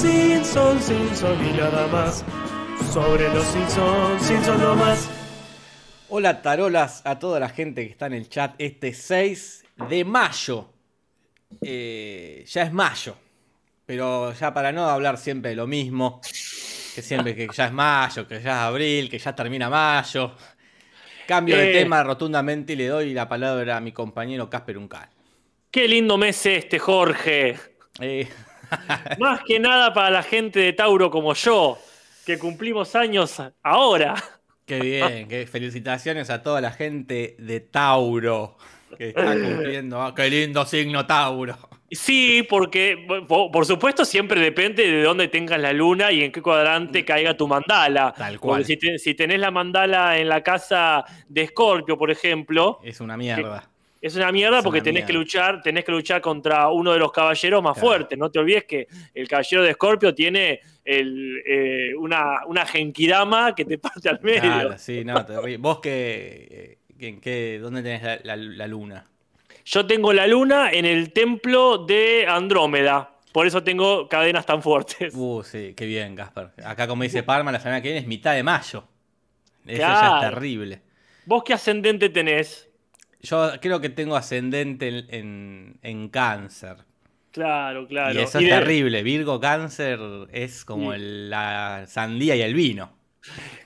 Simpson, Simpson y nada más. Sobre los Simpson, Simpson no más. Hola tarolas a toda la gente que está en el chat este 6 de mayo. Eh, ya es mayo, pero ya para no hablar siempre de lo mismo, que siempre que ya es mayo, que ya es abril, que ya termina mayo. Cambio de Eh. tema rotundamente y le doy la palabra a mi compañero Casper Uncal. Qué lindo mes este, Jorge. Eh, Más que nada para la gente de Tauro como yo, que cumplimos años ahora. qué bien, qué felicitaciones a toda la gente de Tauro que está cumpliendo. ah, qué lindo signo Tauro. Sí, porque po- por supuesto siempre depende de dónde tengas la luna y en qué cuadrante caiga tu mandala. Tal cual. Si, si tenés la mandala en la casa de Escorpio, por ejemplo, Es una mierda. Es una mierda Es porque una tenés que luchar, tenés que luchar contra uno de los caballeros más Claro. fuertes. No te olvides que el caballero de Escorpio tiene el, eh, una, una genkidama que te parte al medio. Claro, sí, no, terrible. ¿Vos en qué, dónde tenés la, la- la luna? Yo tengo la luna en el templo de Andrómeda. Por eso tengo cadenas tan fuertes. Uh, sí, qué bien, Gaspar. Acá, como dice Parma, la semana que viene es mitad de mayo. Eso ya Claro. es terrible. ¿Vos qué ascendente tenés? Yo creo que tengo ascendente en, en- en cáncer. Claro, claro. y eso Y es de- terrible. Virgo cáncer es como Sí. el- la sandía y el vino.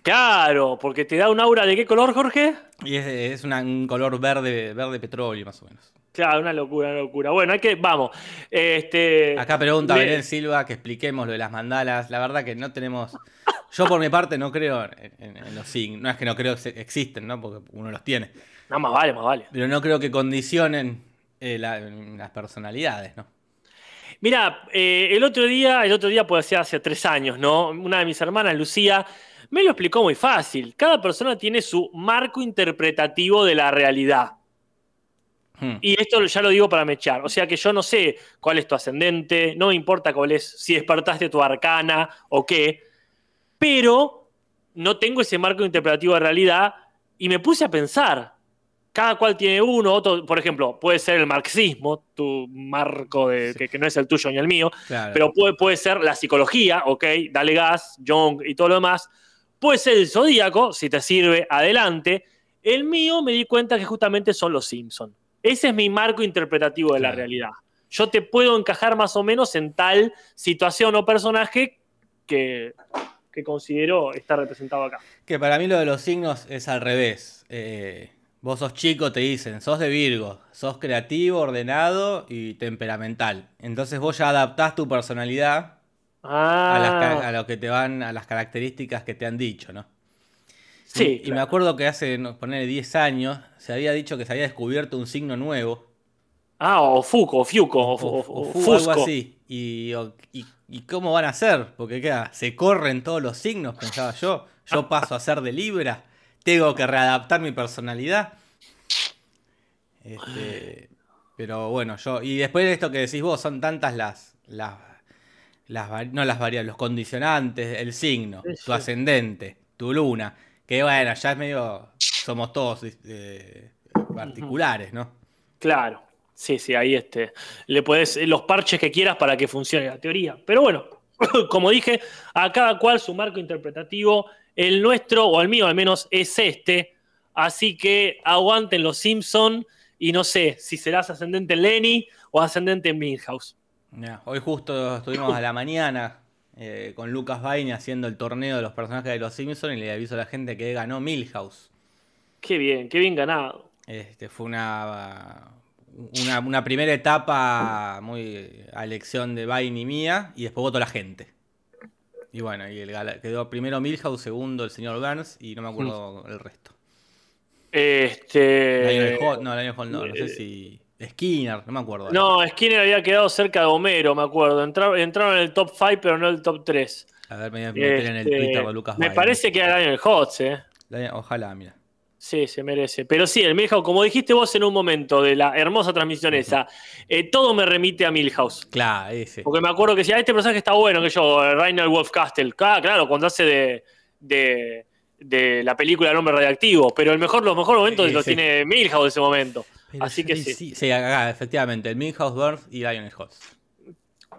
Claro, porque te da un aura de qué color, Jorge? Y es, es una- un color verde, verde petróleo, más o menos. Claro, una locura, una locura. Bueno, hay que, vamos. Este, Acá pregunta Belén Silva que expliquemos lo de las mandalas. La verdad que no tenemos. Yo por mi parte no creo en, en- en los signos. No es que no creo que existen, ¿no? Porque uno los tiene. No, más vale, más vale. Pero no creo que condicionen eh, la- las personalidades, ¿no? Mira, eh, el otro día, el otro día puede ser hace tres años, ¿no? Una de mis hermanas, Lucía, me lo explicó muy fácil. Cada persona tiene su marco interpretativo de la realidad. Hmm. Y esto ya lo digo para mechar. O sea que yo no sé cuál es tu ascendente, no me importa cuál es, si despertaste tu arcana o qué, pero no tengo ese marco interpretativo de realidad y me puse a pensar. Cada cual tiene uno, otro, por ejemplo, puede ser el marxismo, tu marco de, Sí. que, que no es el tuyo ni el mío, Claro. pero puede, puede ser la psicología, ok, dale gas, Jung y todo lo demás. Puede ser el zodíaco, si te sirve, adelante. El mío me di cuenta que justamente son los Simpsons. Ese es mi marco interpretativo de la realidad. Yo te puedo encajar más o menos en tal situación o personaje que, que considero estar representado acá. Que para mí lo de los signos es al revés. Eh, vos sos chico, te dicen, sos de Virgo, sos creativo, ordenado y temperamental. Entonces vos ya adaptás tu personalidad a, las Ah, a lo que te van, a las características que te han dicho, ¿no? Sí. Y, me acuerdo que hace, no, poner 10 años, se había dicho que se había descubierto un signo nuevo. Ah, o Fuco, o Fiuco, o, o, o- Fusco. algo así. Y, y- y cómo van a ser? Porque queda, se corren todos los signos, pensaba yo. Yo paso a ser de Libra. Tengo que readaptar mi personalidad. Este, pero bueno, yo. Y después de esto que decís vos, son tantas las. las, las no las variables, los condicionantes, el signo, Sí, tu ascendente, tu luna. Que bueno, ya es medio. Somos todos eh, particulares, ¿no? Claro, sí, sí, ahí este, le puedes los parches que quieras para que funcione la teoría. Pero bueno, como dije, a cada cual su marco interpretativo, el nuestro, o el mío al menos, es este. Así que aguanten los Simpson y no sé si serás ascendente en Lenny o ascendente en Milhouse. Hoy justo estuvimos a la mañana eh, con Lucas Baini haciendo el torneo de los personajes de los Simpsons y le aviso a la gente que ganó Milhouse. Qué bien, qué bien ganado. Este, fue una, una, una primera etapa muy a elección de Baini mía y después votó la gente. Y bueno, y el quedó primero Milhouse, segundo el señor Burns y no me acuerdo el resto. Este. Lionel Hall, no, Lionel Hall no, no sé si. Skinner, no me acuerdo. No, Skinner había quedado cerca de Homero, me acuerdo. Entraron, entraron en el top 5, pero no en el top 3. A ver, me voy a meter en el Este, Twitter de Lucas me parece que era Lionel Hotz, ¿eh? Ojalá, mira. Sí, se merece. Pero sí, el Milhouse, como dijiste vos en un momento de la hermosa transmisión esa, eh, todo me remite a Milhouse. Claro, ese. Porque me acuerdo que decía, "Ah, este personaje está bueno, que yo, Rainer Wolfcastle. Ah, claro, cuando hace de, de, de la película El hombre radiactivo. Pero el mejor, los mejores momentos Sí, los tiene Milhouse en ese momento. Pero Así que sí, sí. Sí, acá, efectivamente, el Milhouse Burns y Lionel Hotz.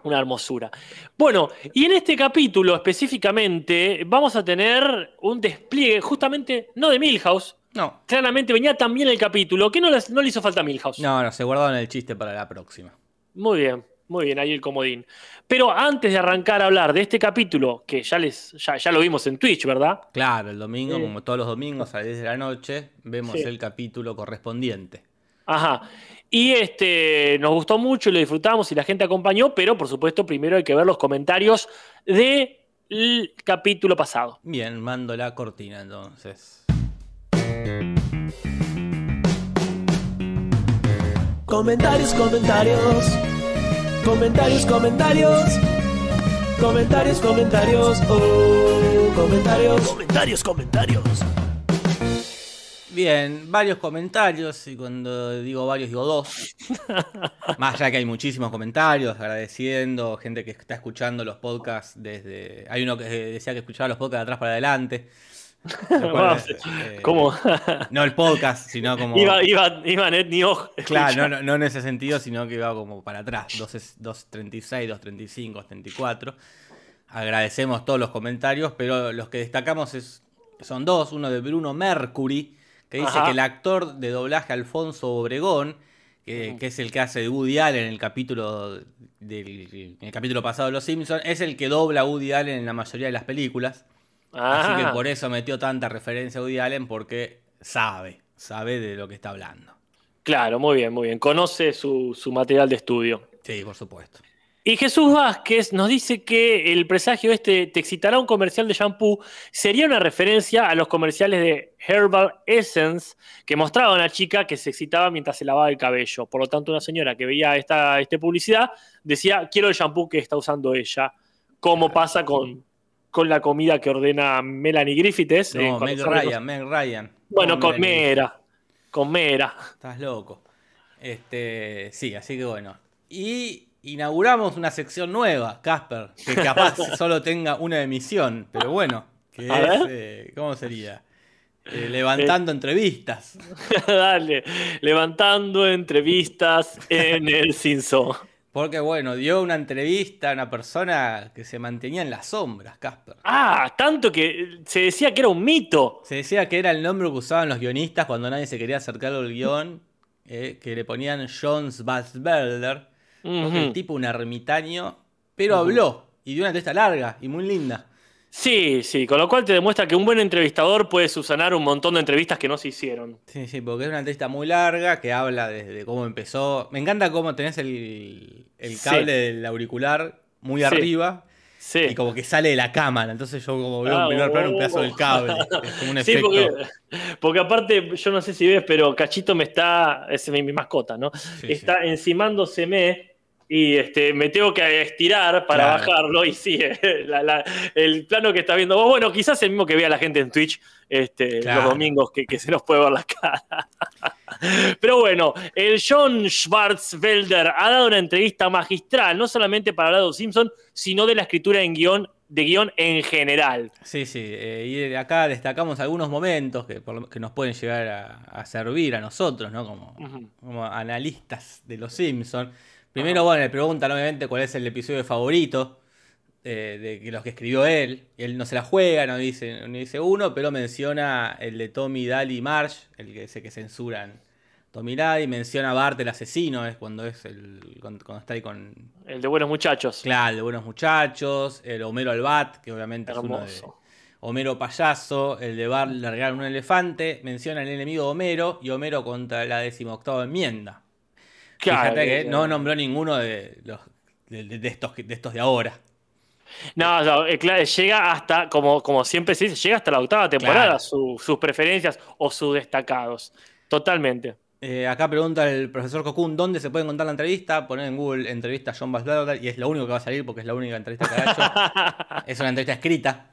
Una hermosura. Bueno, y en este capítulo específicamente vamos a tener un despliegue justamente no de Milhouse. No. Claramente venía también el capítulo, que no, les- no le hizo falta a Milhouse. No, no, se guardaron el chiste para la próxima. Muy bien, muy bien, ahí el comodín. Pero antes de arrancar a hablar de este capítulo, que ya, les, ya, ya lo vimos en Twitch, ¿verdad? Claro, el domingo, Sí. como todos los domingos a las 10 de la noche, vemos Sí. el capítulo correspondiente. Ajá. Y este nos gustó mucho y lo disfrutamos y la gente acompañó, pero por supuesto primero hay que ver los comentarios del capítulo pasado. Bien, mando la cortina entonces. Comentarios, comentarios. Comentarios, comentarios. Comentarios, comentarios. Oh, comentarios. Comentarios, comentarios. Bien, varios comentarios, y cuando digo varios digo dos. Más allá que hay muchísimos comentarios, agradeciendo, gente que está escuchando los podcasts desde... Hay uno que decía que escuchaba los podcasts de atrás para adelante. Eh, ¿Cómo? No el podcast, sino como... iba, iba, iba Net. Claro, no, no, no en ese sentido, sino que iba como para atrás, 2 2.36, 2.35, 2.34. Agradecemos todos los comentarios, pero los que destacamos es, son dos. Uno de Bruno Mercury, que dice Ajá. que el actor de doblaje Alfonso Obregón, que, que es el que hace de Woody Allen en el capítulo, del, en el capítulo pasado de Los Simpsons, es el que dobla a Woody Allen en la mayoría de las películas. Así Ah, que por eso metió tanta referencia a Woody Allen, porque sabe, sabe de lo que está hablando. Claro, muy bien, muy bien. Conoce su, su material de estudio. Sí, por supuesto. Y Jesús Vázquez nos dice que el presagio este te excitará un comercial de shampoo sería una referencia a los comerciales de Herbal Essence que mostraba a una chica que se excitaba mientras se lavaba el cabello. Por lo tanto, una señora que veía esta, esta publicidad decía, quiero el shampoo que está usando ella. Como pasa con, con la comida que ordena Melanie Griffiths. eh, No, Meg sale Ryan, Meg Ryan. Bueno, No, con. Mera. Con Mera. Estás loco. Este, sí, así que bueno. Y inauguramos una sección nueva, Casper, que capaz solo tenga una emisión, pero bueno, que A es, ver. eh, ¿cómo sería? Eh, levantando entrevistas. Dale. Levantando entrevistas en el Simpson. Porque bueno, dio una entrevista a una persona que se mantenía en las sombras, Casper. Ah, tanto que se decía que era un mito. Se decía que era el nombre que usaban los guionistas cuando nadie se quería acercar al guion, eh, que le ponían Jones El Ujú. tipo un ermitaño, pero habló y dio una entrevista larga y muy linda. Sí, sí, con lo cual te demuestra que un buen entrevistador puede subsanar un montón de entrevistas que no se hicieron. Sí, sí, porque es una entrevista muy larga que habla desde cómo empezó. Me encanta cómo tenés el, el Sí. cable del auricular muy Sí. arriba Sí. y como que sale de la cámara. Entonces yo como veo Ah, en primer plano un oh. pedazo del cable. Es como un efecto. porque, porque aparte, yo no sé si ves, pero Cachito me está, es mi, mi mascota, ¿no? Está encimándoseme y este, me tengo que estirar para Claro. bajarlo y sí, la- la- el plano que está viendo vos, bueno, quizás el mismo que vea la gente en Twitch este, Claro. los domingos que, que se nos puede ver la cara. Pero bueno, el John Schwarzwelder ha dado una entrevista magistral, no solamente para hablar de los Simpson, sino de la escritura en guion, de guion en general. Sí, sí. eh, y acá destacamos algunos momentos que, por que nos pueden llegar a, a servir a nosotros, ¿no? Como, como analistas de los Simpsons. Primero, bueno, le preguntan obviamente cuál es el episodio favorito eh, de los que escribió él. Y él no se la juega, no dice, no dice uno, pero menciona el de Tommy, Daly Marsh, el que ese que censuran. Tommy y Daly, menciona a Bart el asesino, es cuando es el. cuando, cuando está ahí con. El de Buenos Muchachos. Claro, el de buenos muchachos, el Homero al Bat, que obviamente es uno de. Hermoso. Homero payaso, el de Bart largar un elefante, menciona el enemigo Homero y Homero contra la decimoctava enmienda. Claro, Fíjate que no nombró ninguno de los de, estos, de estos de ahora. No, no, eh, claro, llega hasta, como, como siempre se dice, llega hasta la octava temporada Claro. su- sus preferencias o sus destacados. Totalmente. Eh, acá pregunta el profesor Cocoon dónde se puede encontrar la entrevista. Poner en Google entrevista John Bassler y es lo único que va a salir porque es la única entrevista que ha hecho. es una entrevista escrita.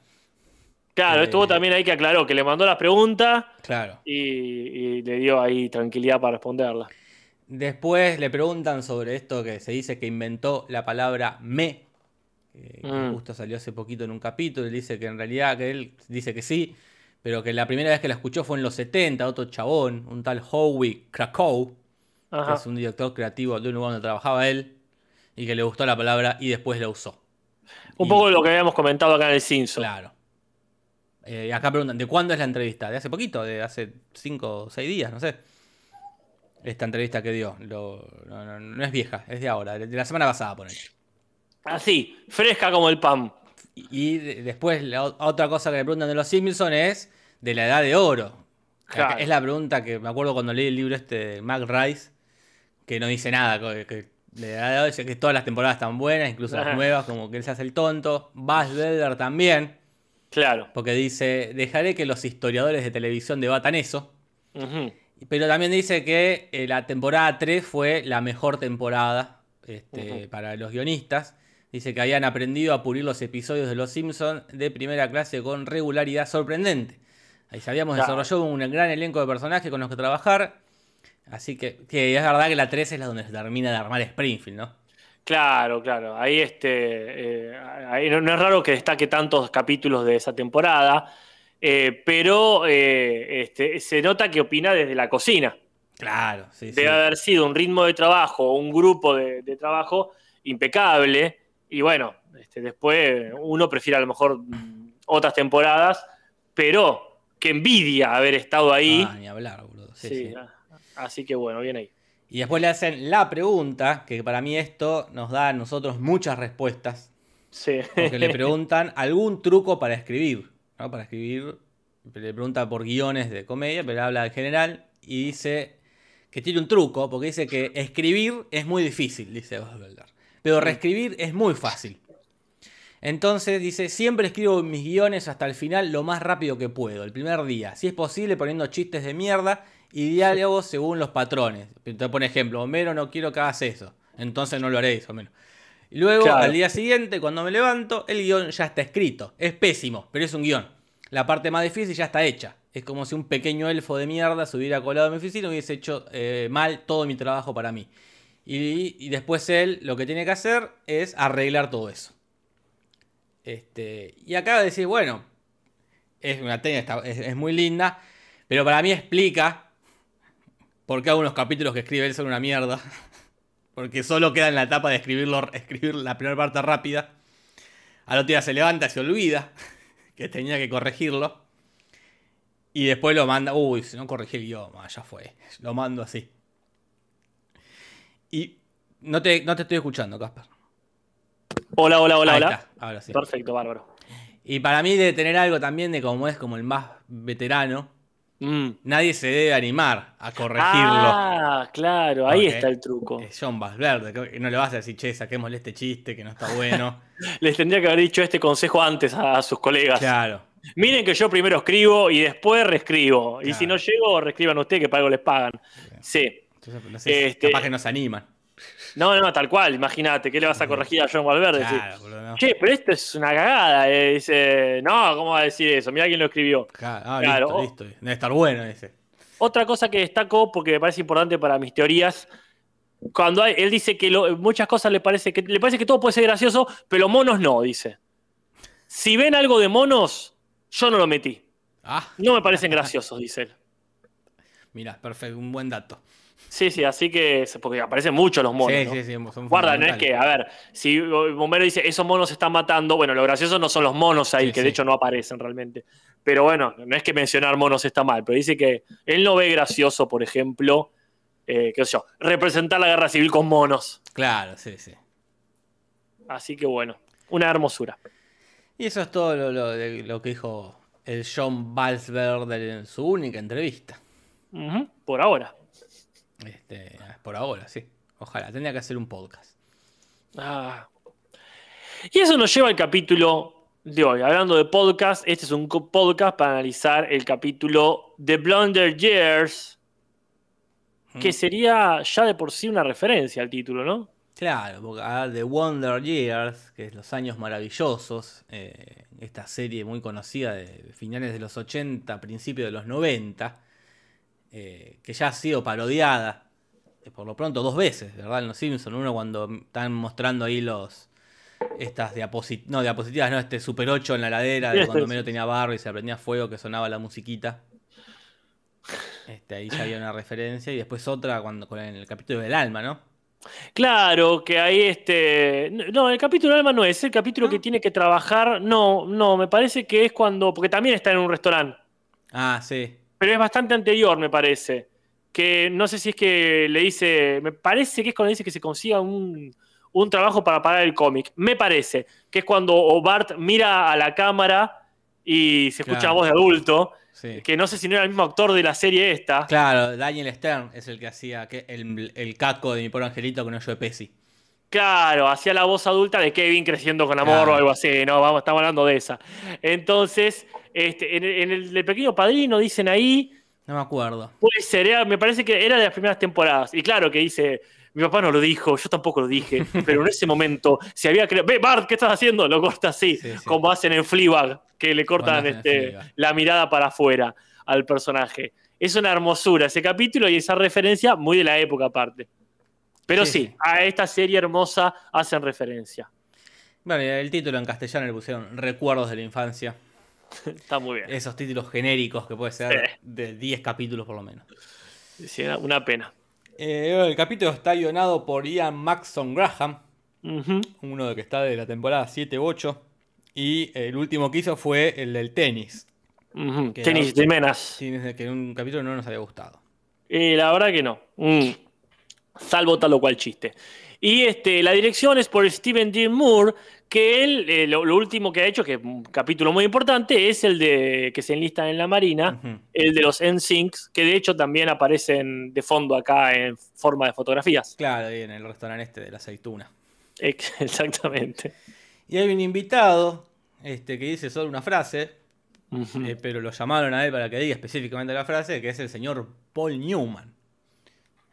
Claro, Eh, estuvo también ahí que aclaró que le mandó las preguntas Claro. y, y le dio ahí tranquilidad para responderlas. Después le preguntan sobre esto que se dice que inventó la palabra me, que Mm. justo salió hace poquito en un capítulo, y dice que en realidad que él dice que sí, pero que la primera vez que la escuchó fue en los 70, otro chabón, un tal Howie Krakow, que es un director creativo de un lugar donde trabajaba él, y que le gustó la palabra y después la usó. Un Y- poco lo que habíamos comentado acá en el Simpson. Claro. Eh, acá preguntan, ¿de cuándo es la entrevista? ¿De hace poquito? ¿De hace 5 o 6 días? No sé. Esta entrevista que dio. Lo- no, no- no es vieja, es de ahora, de la semana pasada, por ahí. Así, fresca como el pan. Y y de- después la otra cosa que le preguntan de los Simpsons es de la edad de oro. Claro. Es la pregunta que me acuerdo cuando leí el libro este de Mac Rice, que no dice nada, que, que de la edad de oro dice que todas las temporadas están buenas, incluso Ajá. las nuevas, como que él se hace el tonto. Buzz Belder también, Claro. porque dice, dejaré que los historiadores de televisión debatan eso. Ujú. Pero también dice que eh, la temporada 3 fue la mejor temporada este, para los guionistas. Dice que habían aprendido a pulir los episodios de Los Simpsons de primera clase con regularidad sorprendente. Ahí sabíamos Claro. desarrolló un gran elenco de personajes con los que trabajar. Así que, que es verdad que la 3 es la donde se termina de armar Springfield, ¿no? Claro, claro. Ahí este. eh, ahí no, no es raro que destaque tantos capítulos de esa temporada. Eh, pero eh, este, se nota que opina desde la cocina. Claro, sí, sí. Debe haber sido un ritmo de trabajo, un grupo de, de trabajo impecable. Y bueno, este, después uno prefiere a lo mejor mm, otras temporadas, pero que envidia haber estado ahí. Ah, ni hablar, boludo. Sí, Sí, sí. a- Así que bueno, bien ahí. Y después le hacen la pregunta, que para mí esto nos da a nosotros muchas respuestas. Sí. Porque le preguntan algún truco para escribir. ¿No? Para escribir. Le pregunta por guiones de comedia, pero habla en general. Y dice que tiene un truco, porque dice que escribir es muy difícil, dice Oswalder. Pero reescribir es muy fácil. Entonces dice, siempre escribo mis guiones hasta el final lo más rápido que puedo, el primer día. Si es posible, poniendo chistes de mierda y diálogos según los patrones. Te pone ejemplo, Homero, no quiero que hagas eso. Entonces no lo haréis, o menos. Y luego, Claro. al día siguiente, cuando me levanto, el guion ya está escrito. Es pésimo, pero es un guion. La parte más difícil ya está hecha. Es como si un pequeño elfo de mierda se hubiera colado en mi oficina y hubiese hecho eh, mal todo mi trabajo para mí. Y, y después él lo que tiene que hacer es arreglar todo eso. Este, y acaba de decir, bueno, es una técnica, está- es, es muy linda, pero para mí explica por qué algunos capítulos que escribe él son una mierda. Porque solo queda en la etapa de escribirlo, escribir la primera parte rápida. Al otro día se levanta y se olvida que tenía que corregirlo. Y después lo manda. Uy, si no corregí el idioma, ya fue. Lo mando así. Y no te, no te estoy escuchando, Casper. Hola, hola, hola, Ahí hola. está, ahora sí. Perfecto, bárbaro. Y para mí debe tener algo también de como es como el más veterano. Mm. Nadie se debe animar a corregirlo. Ah, claro, ahí está el truco. Es John Valverde, que no le vas a decir, che, saquémosle este chiste que no está bueno. Les tendría que haber dicho este consejo antes a, a sus colegas. claro. Miren que yo primero escribo y después reescribo. Y si no llego, reescriban ustedes que para algo les pagan. Sí. Entonces, no sé, Este- capaz que nos animan. No, no, tal cual. Imagínate, ¿qué le vas a corregir a John Valverde? Claro, boludo, no. Che, pero esto es una cagada. eh. Dice, no, ¿cómo va a decir eso? Mira quién lo escribió. Claro, ah, Claro, listo, listo. Debe estar bueno ese. Otra cosa que destaco, porque me parece importante para mis teorías, cuando hay- él dice que lo- muchas cosas le parece que le parece que todo puede ser gracioso, pero monos no, dice. Si ven algo de monos, yo no lo metí. Ah, No me parecen graciosos, dice él. mira, perfecto, un buen dato. Sí, sí, así que, porque aparecen mucho los monos. sí, ¿no? sí, sí, son Guarda, no es que, a ver, si Bombero dice esos monos se están matando, bueno, lo gracioso no son los monos ahí, Sí, que sí. de hecho no aparecen realmente. Pero bueno, no es que mencionar monos está mal, pero dice que él no ve gracioso, por ejemplo, eh, qué sé yo, representar la guerra civil con monos. Claro, sí, sí. Así que bueno, una hermosura. Y eso es todo lo, lo de- lo que dijo el John Balsberg en su única entrevista. Por ahora. Este, por ahora, sí. Ojalá, tendría que hacer un podcast. Ah. Y eso nos lleva al capítulo de hoy. Hablando de podcast, este es un podcast para analizar el capítulo The Blunder Years, que Mm. sería ya de por sí una referencia al título, ¿no? Claro, porque ah, The Wonder Years, que es Los Años Maravillosos, eh, esta serie muy conocida de finales de los 80, principios de los 90, eh, que ya ha sido parodiada, eh, por lo pronto dos veces, ¿verdad? En Los Simpsons, uno cuando están mostrando ahí los estas diaposit no, diapositivas, no, este Super 8 en la ladera, de cuando Mero tenía barro y se prendía fuego, que sonaba la musiquita. Este, ahí ya había una referencia, y después otra cuando con el capítulo del alma, ¿no? Claro, que ahí este. No, el capítulo Alma no es el capítulo que tiene que trabajar. No, no, me parece que es cuando. Porque también está en un restaurante. Ah, sí. Pero es bastante anterior, me parece. Que no sé si es que le dice. Me parece que es cuando dice que se consiga un, un trabajo para pagar el cómic. Me parece que es cuando Bart mira a la cámara y se escucha Claro. voz de adulto. sí. Que no sé si no era el mismo actor de la serie esta. Claro, Daniel Stern es el que hacía que el, el caco de mi pobre angelito con hoyo de Pesi. Claro, hacía la voz adulta de Kevin creciendo con amor Claro. o algo así, no, vamos, estamos hablando de esa. Entonces, este, en, el- en el, el pequeño padrino dicen ahí, No me acuerdo. puede ser, era- me parece que era de las primeras temporadas. Y claro que dice, mi papá no lo dijo, yo tampoco lo dije, pero en ese momento se había creado, ve Bart, ¿qué estás haciendo? Lo corta así, Sí, sí. como hacen en Fleabag, que le cortan este, la mirada para afuera al personaje. Es una hermosura ese capítulo y esa referencia muy de la época aparte. Pero Sí, a esta serie hermosa hacen referencia. Bueno, y el título en castellano le pusieron Recuerdos de la infancia. Está muy bien. Esos títulos genéricos que puede ser Sí. de 10 capítulos por lo menos. Sí, una- pena. Eh, el capítulo está guionado por Ian Maxon Graham, uno de que está de la temporada 7-8. Y el último que hizo fue el del tenis. Tenis no- de Menas. Que en un capítulo no nos había gustado. Eh, la verdad que no. Mm. Salvo tal o cual chiste. Y este, la dirección es por Steven Dean Moore, que él, eh, lo, lo último que ha hecho, que es un capítulo muy importante, es el de que se enlistan en la Marina, el de los NSYNCs, que de hecho también aparecen de fondo acá en forma de fotografías. Claro, ahí en el restaurante este de la aceituna. Ex- Exactamente. Y hay un invitado este, que dice solo una frase, eh, pero lo llamaron a él para que diga específicamente la frase, que es el señor Paul Newman.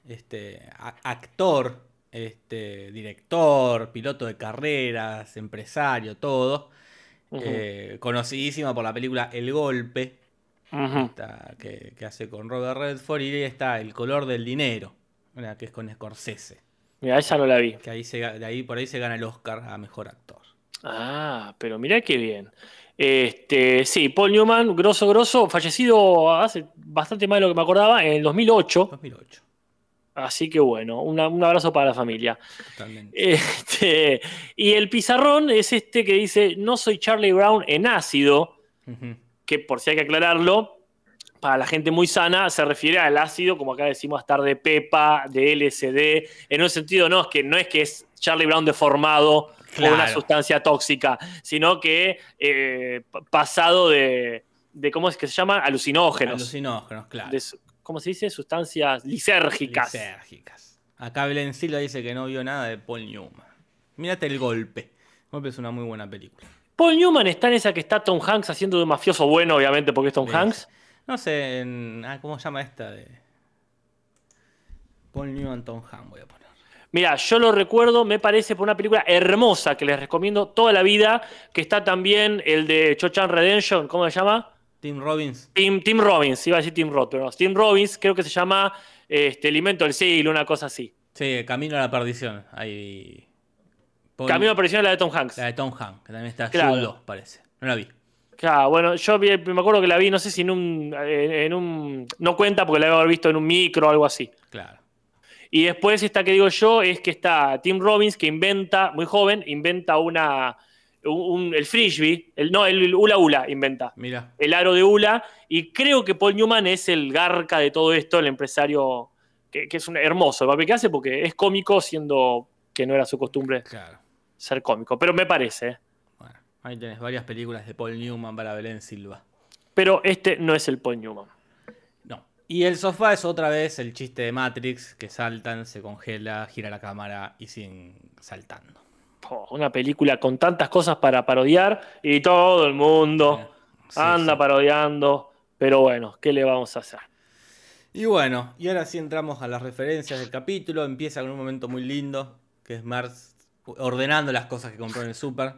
Este, actor, este, director, piloto de carreras, empresario, todo. Eh, conocidísima por la película El Golpe, esta que, que hace con Robert Redford, y ahí está El color del dinero, una que es con Scorsese. Mira, esa no la vi. Que ahí se, de ahí, por ahí se gana el Oscar a mejor actor. Ah, pero mirá qué bien. Este, sí, Paul Newman, grosso, grosso, fallecido hace bastante más de lo que me acordaba, en el 2008. 2008, Así que bueno, una- un abrazo para la familia. totalmente. Este, y el pizarrón es este que dice, no soy Charlie Brown en ácido, que por si hay que aclararlo, para la gente muy sana se refiere al ácido, como acá decimos, estar de pepa, de LSD. En un sentido no es que no es que es Charlie Brown deformado Claro. por una sustancia tóxica, sino que eh, pasado de, de, ¿cómo es que se llama? Alucinógenos. Alucinógenos, claro. De ¿Cómo se dice? Sustancias lisérgicas. Lisérgicas. Acá Belén Silva dice que no vio nada de Paul Newman. Mírate el golpe. El golpe es una muy buena película. Paul Newman está en esa que está Tom Hanks haciendo de un mafioso bueno, obviamente, porque es Tom Sí. Hanks. No sé, en, ah, ¿cómo se llama esta? de Paul Newman Tom Hanks voy a poner. Mira, yo lo recuerdo, me parece por una película hermosa que les recomiendo toda la vida, que está también el de Chochan Redemption, ¿cómo se llama? Tim Robbins. Tim, Tim Robbins, iba a decir Tim Roth, pero no, Tim Robbins creo que se llama este, Alimento del Siglo, una cosa así. Sí, Camino a la Perdición. Ahí. Paul- Camino a aparición la de Tom Hanks. La de Tom Hanks, que también está Claro. Parece. No la vi. Claro, bueno, yo vi- me acuerdo que la vi, no sé si en un, en en un... No cuenta porque la había visto en un micro o algo así. Claro. Y después esta que digo yo es que está Tim Robbins que inventa, muy joven, inventa una... un- un- el frisbee, el, no, el hula hula inventa. Mira. el aro de Ula, y creo que Paul Newman es el garca de todo esto, el empresario, que, que es un hermoso el papel que hace porque es cómico siendo que no era su costumbre Claro. ser cómico, pero me parece. ¿eh? Bueno, ahí tenés varias películas de Paul Newman para Belén Silva. Pero este no es el Paul Newman. No. Y el sofá es otra vez el chiste de Matrix, que saltan, se congela, gira la cámara y siguen saltando. Oh, una película con tantas cosas para parodiar y todo el mundo Sí, anda sí. parodiando, pero bueno, ¿qué le vamos a hacer? Y bueno, y ahora sí entramos a las referencias del capítulo. Empieza con un momento muy lindo, que es Mars ordenando las cosas que compró en el super.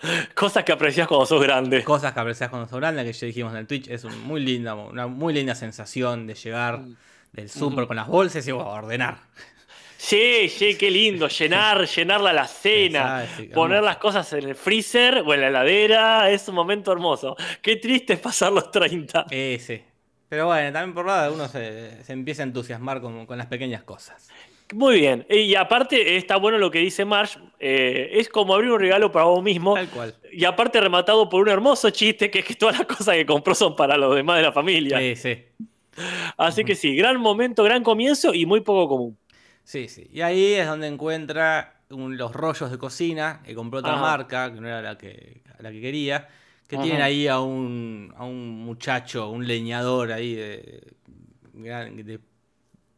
Cosas que aprecias cuando sos grande. Cosas que aprecias cuando sos grande, que ya dijimos en el Twitch. Es un muy linda, una muy linda sensación de llegar del super con las bolsas y bueno, ordenar. Sí, sí, qué lindo, llenar, llenar la sí, poner las cosas en el freezer o en la heladera, es un momento hermoso. Qué triste es pasar los 30. Ese. Pero bueno, también por nada uno se, se empieza a entusiasmar con, con las pequeñas cosas. Muy bien. Y aparte está bueno lo que dice Marsh. eh, es como abrir un regalo para vos mismo. Tal cual. Y aparte rematado por un hermoso chiste que es que todas las cosas que compró son para los demás de la familia. Sí, sí. Así que sí, gran momento, gran comienzo y muy poco común. Sí, sí. Y ahí es donde encuentra un- los rollos de cocina, que compró otra Ajá. marca, que no era la que, la que quería, que Ajá. tienen ahí a un, a un muchacho, un leñador ahí de, gran- de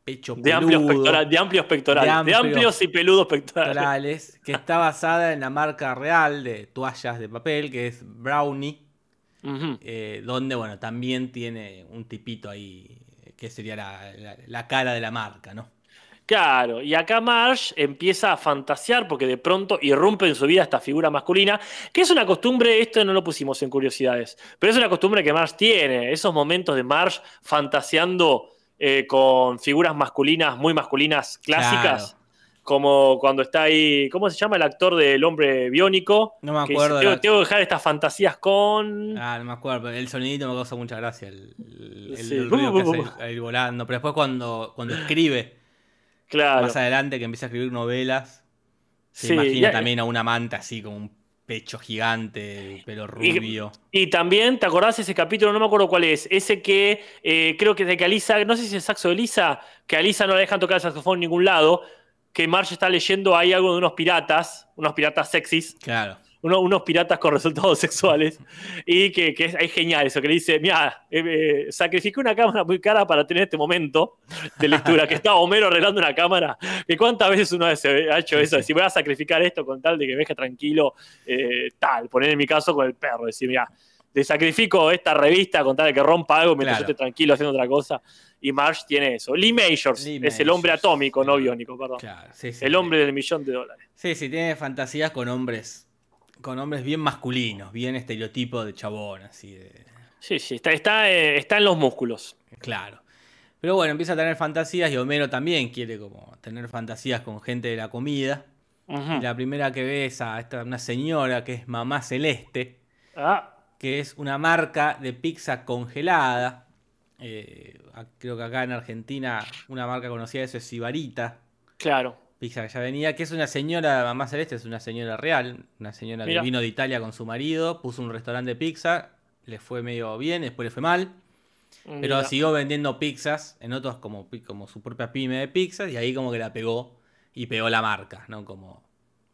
pecho De amplios, peludo, pectorales, de amplios pectorales. De De, amplios y peludos pectorales. pectorales, que está basada en la marca real de toallas de papel, que es Brownie, eh, donde, bueno, también tiene un tipito ahí, que sería la, la- la cara de la marca, ¿no? Claro, y acá Marsh empieza a fantasear porque de pronto irrumpe en su vida esta figura masculina, que es una costumbre, esto no lo pusimos en curiosidades, pero es una costumbre que Marsh tiene, esos momentos de Marsh fantaseando eh, con figuras masculinas, muy masculinas, clásicas, Claro. como cuando está ahí, ¿cómo se llama el actor del hombre biónico? No me Que acuerdo dice, tengo, que dejar estas fantasías con... Ah, no me acuerdo, pero el sonidito me causa mucha gracia, el, el- el Sí. ruido que hace ahí volando. Pero después cuando, cuando escribe, Claro. más adelante que empieza a escribir novelas, se Sí, imagina también a una manta así con un pecho gigante, pelo rubio. Y también, ¿te acordás ese capítulo? No me acuerdo cuál es. Ese que eh, creo que es de que Alisa, no sé si es el saxo de Lisa, que a Lisa no le dejan tocar el saxofón en ningún lado, que Marge está leyendo ahí algo de unos piratas, unos piratas sexys, Claro. Uno- unos piratas con resultados sexuales, y que, que es, es genial eso, que le dice, mira, sacrifiqué una cámara muy cara para tener este momento de lectura, que está Homero arreglando una cámara, que cuántas veces uno ha hecho eso, decir, voy a sacrificar esto con tal de que me deje tranquilo, eh, tal, poner en mi caso con el perro, decir, mira, te sacrifico esta revista con tal de que rompa algo mientras Claro. yo esté tranquilo haciendo otra cosa. Y Marsh tiene eso. Lee Majors Lee es el hombre atómico, no biónico, perdón. Claro, sí, sí. el hombre del millón de dólares. Sí, sí, tiene fantasías con hombres. Con hombres bien masculinos, bien estereotipo de chabón, así de. Sí, sí, está, está, eh, está en los músculos. Claro. Pero bueno, empieza a tener fantasías y Homero también quiere como tener fantasías con gente de la comida. Y la primera que ve es a esta, una señora que es Mamá Celeste, Ah, que es una marca de pizza congelada. Eh, creo que acá en Argentina una marca conocida de eso es Sibarita, claro. Pizza que ya venía, que es una señora, Mamá Celeste es una señora real, una señora Mira. que vino de Italia con su marido, puso un restaurante de pizza, le fue medio bien, después le fue mal. Pero siguió vendiendo pizzas en otros como, como su propia pyme de pizzas y ahí como que la pegó y pegó la marca, ¿no? Como,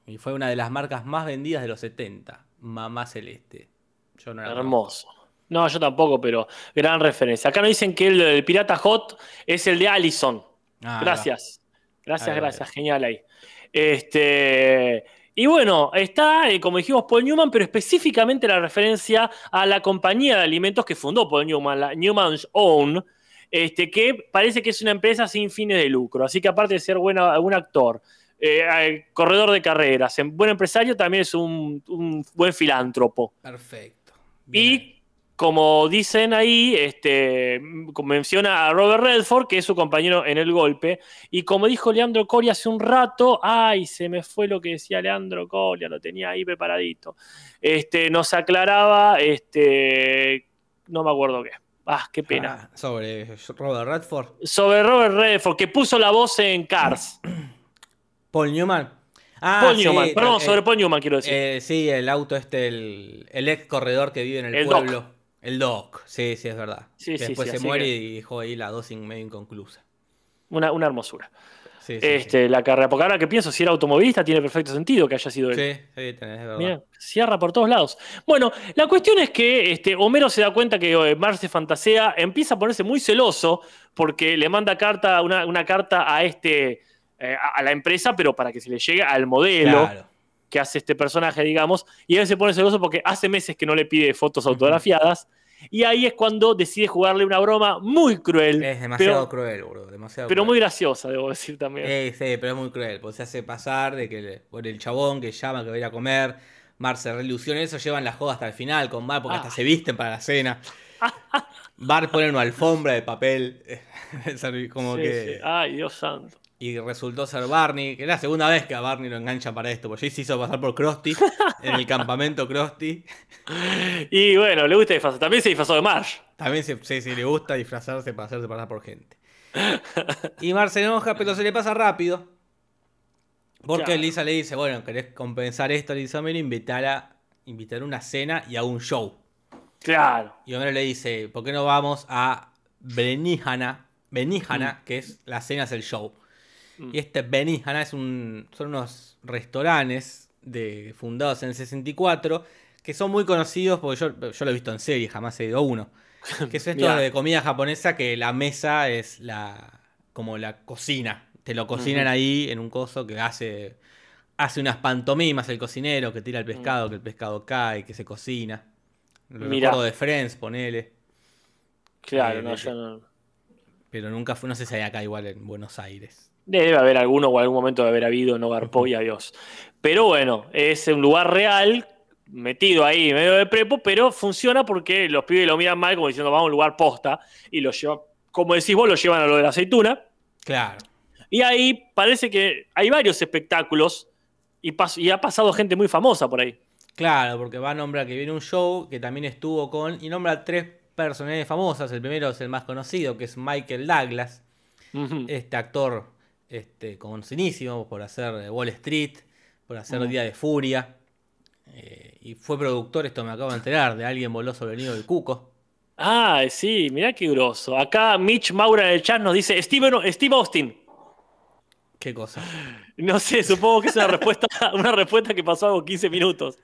y fue una de las marcas más vendidas de los 70, Mamá Celeste. Yo no Hermoso. No, yo tampoco, pero gran referencia. Acá nos dicen que el Pirata Hot es el de Allison. Ah. Gracias. Gracias, gracias. Genial ahí. Este. Y bueno, está, eh, como dijimos, Paul Newman, pero específicamente la referencia a la compañía de alimentos que fundó Paul Newman, la Newman's Own, este, que parece que es una empresa sin fines de lucro. Así que aparte de ser buena, un actor, eh, eh, corredor de carreras, buen empresario, también es un, un buen filántropo. Perfecto. Bien. Y como dicen ahí, este, menciona a Robert Redford, que es su compañero en el golpe. Y como dijo Leandro Coria hace un rato, ay, se me fue lo que decía Leandro Coria, lo tenía ahí preparadito. Este, nos aclaraba, este, no me acuerdo qué. Ah, qué pena. Ah, sobre Robert Redford. Sobre Robert Redford, que puso la voz en Cars. Paul Newman. Ah, Paul sí, Newman, perdón, eh, sobre Paul Newman quiero decir. eh, sí, el auto este, el, el ex corredor que vive en el, El pueblo. El Doc, sí, sí, es verdad. Sí, Que sí, después sí, se muere que- y dejó ahí la dos in- medio inconclusa. una, una hermosura. Sí, sí, este, La carrera, porque ahora que pienso, si era automovilista, tiene perfecto sentido que haya sido él. sí. Sí, tenés, es verdad. Cierra por todos lados. Bueno, la cuestión es que este, Homero se da cuenta que eh, Marge se fantasea, empieza a ponerse muy celoso porque le manda carta, una, una carta a este eh, a a la empresa, pero para que se le llegue al modelo Claro. Que hace este personaje, digamos, y él se pone celoso porque hace meses que no le pide fotos autografiadas. Y ahí es cuando decide jugarle una broma muy cruel, Es demasiado pero, cruel, bro. Demasiado pero cruel. muy graciosa, debo decir también. Eh, sí, pero es muy cruel. Pues se hace pasar de que por el chabón que llama que va a ir a comer. Mar se reilusiona. Eso llevan la joda hasta el final con Bar porque Ah. hasta se visten para la cena. Bar pone una alfombra de papel. Como Sí, que. sí. Ay, Dios santo. Y resultó ser Barney, que es la segunda vez que a Barney lo enganchan para esto, porque se hizo pasar por Krusty, en el campamento Krusty. Y bueno, le gusta disfrazar. También se disfrazó de Marge. También se, sí, sí, le gusta disfrazarse para hacerse pasar por gente. Y Mar se enoja, pero se le pasa rápido. Porque Claro. Lisa le dice, bueno, ¿querés compensar esto, Lisa Homero? Invitar a, invitar a una cena y a un show. Claro. Y Homero le dice, ¿por qué no vamos a Benihana? Benihana, que es la cena, es el show. Mm. Y este Benihana es un, son unos restaurantes de, fundados en el 64 que son muy conocidos porque yo, yo lo he visto en serie, jamás he ido a uno. Que es esto de comida japonesa que la mesa es la como la cocina. Te lo cocinan ahí en un coso que hace hace unas pantomimas el cocinero que tira el pescado, que el pescado cae, que se cocina. Lo Mirá. recuerdo de Friends, ponele. Claro, Eh, no, yo no. Pero nunca fue, no sé si hay acá igual en Buenos Aires. Debe haber alguno o algún momento de haber habido, no garpó y adiós. Pero bueno, es un lugar real, metido ahí, medio de prepo, pero funciona porque los pibes lo miran mal, como diciendo, vamos a un lugar posta, y lo llevan, como decís vos, lo llevan a lo de la aceituna. Claro. Y ahí parece que hay varios espectáculos y, pas- y ha pasado gente muy famosa por ahí. Claro, porque va a nombrar que viene un show que también estuvo con. Y nombra tres personajes famosas. El primero es el más conocido, que es Michael Douglas. Este actor este, conocidísimo por hacer Wall Street, por hacer Mm. Día de Furia. eh, y fue productor, esto me acabo de enterar, de Alguien voló sobre el nido del cuco. Ah, sí, mirá qué groso. Acá Mitch Maura en el chat nos dice Steven, Steve Austin. Qué cosa. No sé, supongo que es una respuesta, una respuesta que pasó hace 15 minutos.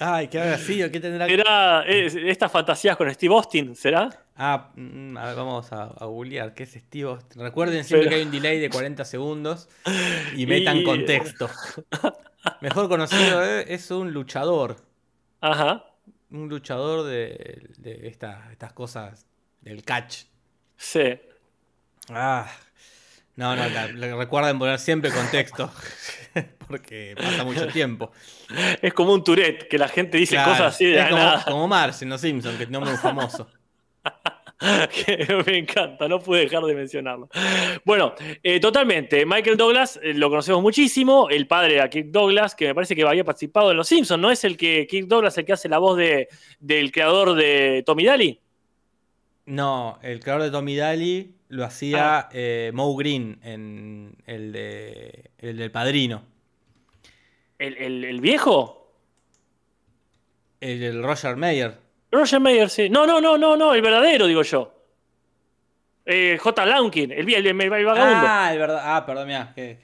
Ay, qué sido, qué tendrá que. ¿Será eh, estas fantasías con Steve Austin? ¿Será? Ah, mm, a ver, vamos a, a googlear. ¿Qué es Steve Austin? Recuerden siempre Pero- que hay un delay de 40 segundos y metan Y- contexto. Mejor conocido eh, es un luchador. Ajá. Un luchador de, de esta- estas cosas del catch. Sí. Ah. No, no, la- la- recuerden poner siempre contexto. Porque pasa mucho tiempo. Es como un Tourette, que la gente dice Claro, cosas así de es como, nada. como Marge en Los Simpsons, que nombra un famoso. que me encanta, no pude dejar de mencionarlo. Bueno, eh, totalmente. Michael Douglas eh, lo conocemos muchísimo. El padre era Kirk Douglas, que me parece que había participado en Los Simpsons. ¿No es el que Kirk Douglas el que hace la voz de, del creador de Tommy Daly? No, el creador de Tommy Daly lo hacía eh, Moe Green en el, de, el del Padrino. ¿El, el- el viejo? El, Roger Mayer. Roger Mayer, sí. No, no, no, no, no, el verdadero, digo yo. Eh, J. Launkin, el- el vagabundo. Ah, el verdad. Ah, perdón, mira. que-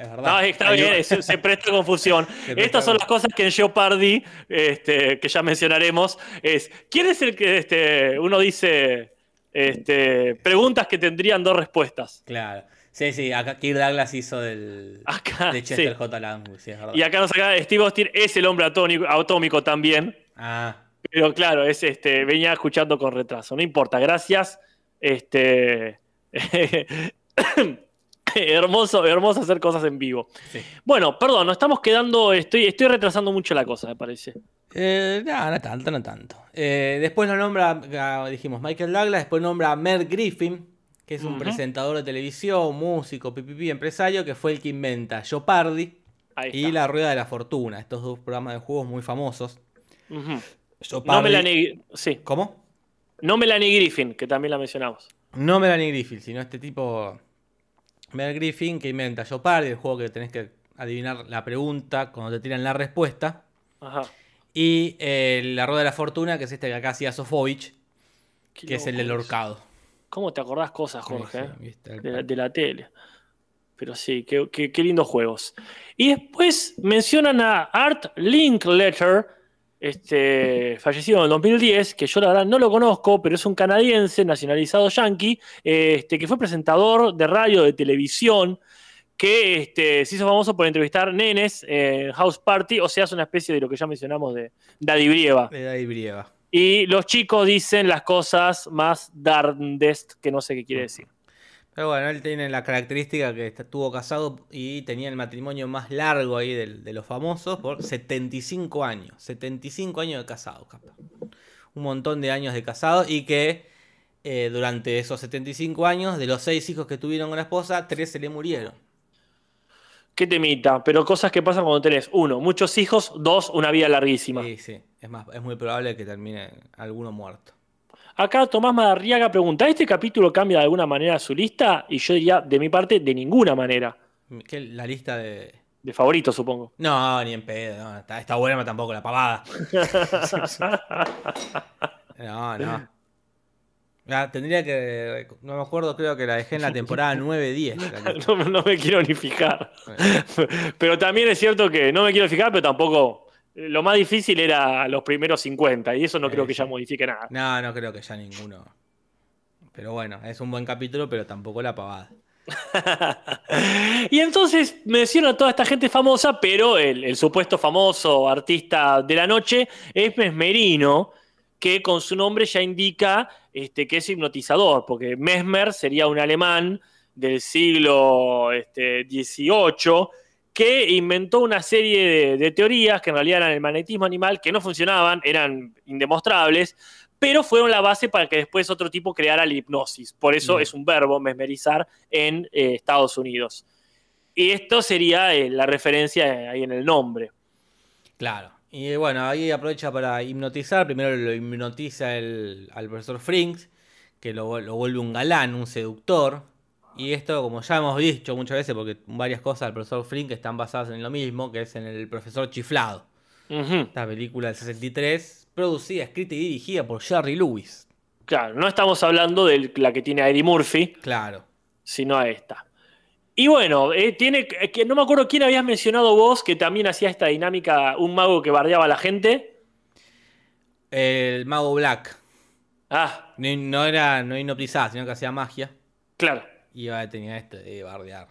es verdad. No, bien, va. se, se presta confusión. presta Estas son las cosas que en Jeopardy, este, que ya mencionaremos, es ¿quién es el que este, uno dice este, preguntas que tendrían dos respuestas? Claro. Sí, sí, acá Kirk Douglas hizo del, Acá, de sí. Chester J. Langwood, sí, es verdad. Y acá nos saca Steve Austin, es el hombre atómico, atómico también, Ah, pero claro, es este, venía escuchando con retraso. No importa, gracias. Este, hermoso, hermoso hacer cosas en vivo. sí. Bueno, perdón, nos estamos quedando, estoy, estoy retrasando mucho la cosa, me parece. Eh, no, no tanto, no tanto. Eh, después lo nombra, ah, dijimos, Michael Douglas, después nombra a Mer Griffin, que es un presentador de televisión, músico, pipipi, empresario, que fue el que inventa Jeopardy y. La Rueda de la Fortuna, estos dos programas de juegos muy famosos. No Melanie, sí, ¿Cómo? no Melanie Griffin, que también la mencionamos. No Melanie Griffin, sino este tipo, Mer Griffin, que inventa Jeopardy, el juego que tenés que adivinar la pregunta cuando te tiran la respuesta. Ajá. Y eh, La Rueda de la Fortuna, que es este que acá hacía Sofovich, que es el del horcado. ¿Cómo te acordás cosas, Jorge? Sí, eh? sí, de, la, de la tele. Pero sí, qué, qué- qué lindos juegos. Y después mencionan a Art Linkletter, este, fallecido en el 2010, que yo la verdad no lo conozco, pero es un canadiense nacionalizado yankee, este, que fue presentador de radio, de televisión, que este, se hizo famoso por entrevistar nenes en House Party, o sea, es una especie de lo que ya mencionamos de Daddy Brieva. De David Brieva. Y los chicos dicen las cosas más darndest, que no sé qué quiere decir. Pero bueno, él tiene la característica que estuvo casado y tenía el matrimonio más largo ahí de, los famosos por 75 años. 75 años de casado, capaz. Un montón de años de casado y que eh, durante esos 75 años, de los seis hijos que tuvieron con la esposa, tres se le murieron. Qué temita, pero cosas que pasan cuando tenés, uno, muchos hijos, dos, una vida larguísima. Sí, sí. Es más, es muy probable que termine alguno muerto. Acá Tomás Madarriaga pregunta, ¿este capítulo cambia de alguna manera su lista? Y yo diría, de mi parte, de ninguna manera. ¿Qué, la lista de. De favoritos, supongo. No, ni en pedo. no, está, está buena, pero tampoco la pavada. No, no. Tendría que. No me acuerdo, creo que la dejé en la temporada 9-10. No, no me quiero ni fijar. Pero también es cierto que no me quiero fijar, pero tampoco. Lo más difícil era los primeros 50, y eso no creo que ya modifique nada. No, no creo que ya ninguno. Pero bueno, es un buen capítulo, pero tampoco la pavada. y entonces menciona a toda esta gente famosa, pero el, el, supuesto famoso artista de la noche es Mesmerino, que con su nombre ya indica este, que es hipnotizador, porque Mesmer sería un alemán del siglo este, XVIII que inventó una serie de, de, teorías que en realidad eran el magnetismo animal, que no funcionaban, eran indemostrables, pero fueron la base para que después otro tipo creara la hipnosis. Por eso es un verbo, mesmerizar, en eh, Estados Unidos. Y esto sería eh, la referencia ahí en el nombre. Claro. Y bueno, ahí aprovecha para hipnotizar. Primero lo hipnotiza el, al profesor Frings, que lo, lo, vuelve un galán, un seductor. Y esto, como ya hemos dicho muchas veces, porque varias cosas del profesor Frings están basadas en lo mismo, que es en el profesor chiflado. Uh -huh. Esta película del 63, producida, escrita y dirigida por Jerry Lewis. Claro, no estamos hablando de la que tiene a Eddie Murphy. Claro. Sino a esta. Y bueno, eh, tiene que no me acuerdo quién habías mencionado vos que también hacía esta dinámica, un mago que bardeaba a la gente. El mago Black. Ah. No, no era no hipnotizaba, sino que hacía magia. Claro. Y tenía este de bardear.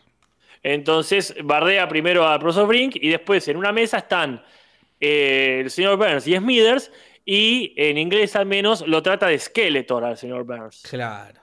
Entonces, bardea primero a profesor Brink y después en una mesa están eh, el señor Burns y Smithers. Y en inglés al menos lo trata de Skeletor al señor Burns. Claro.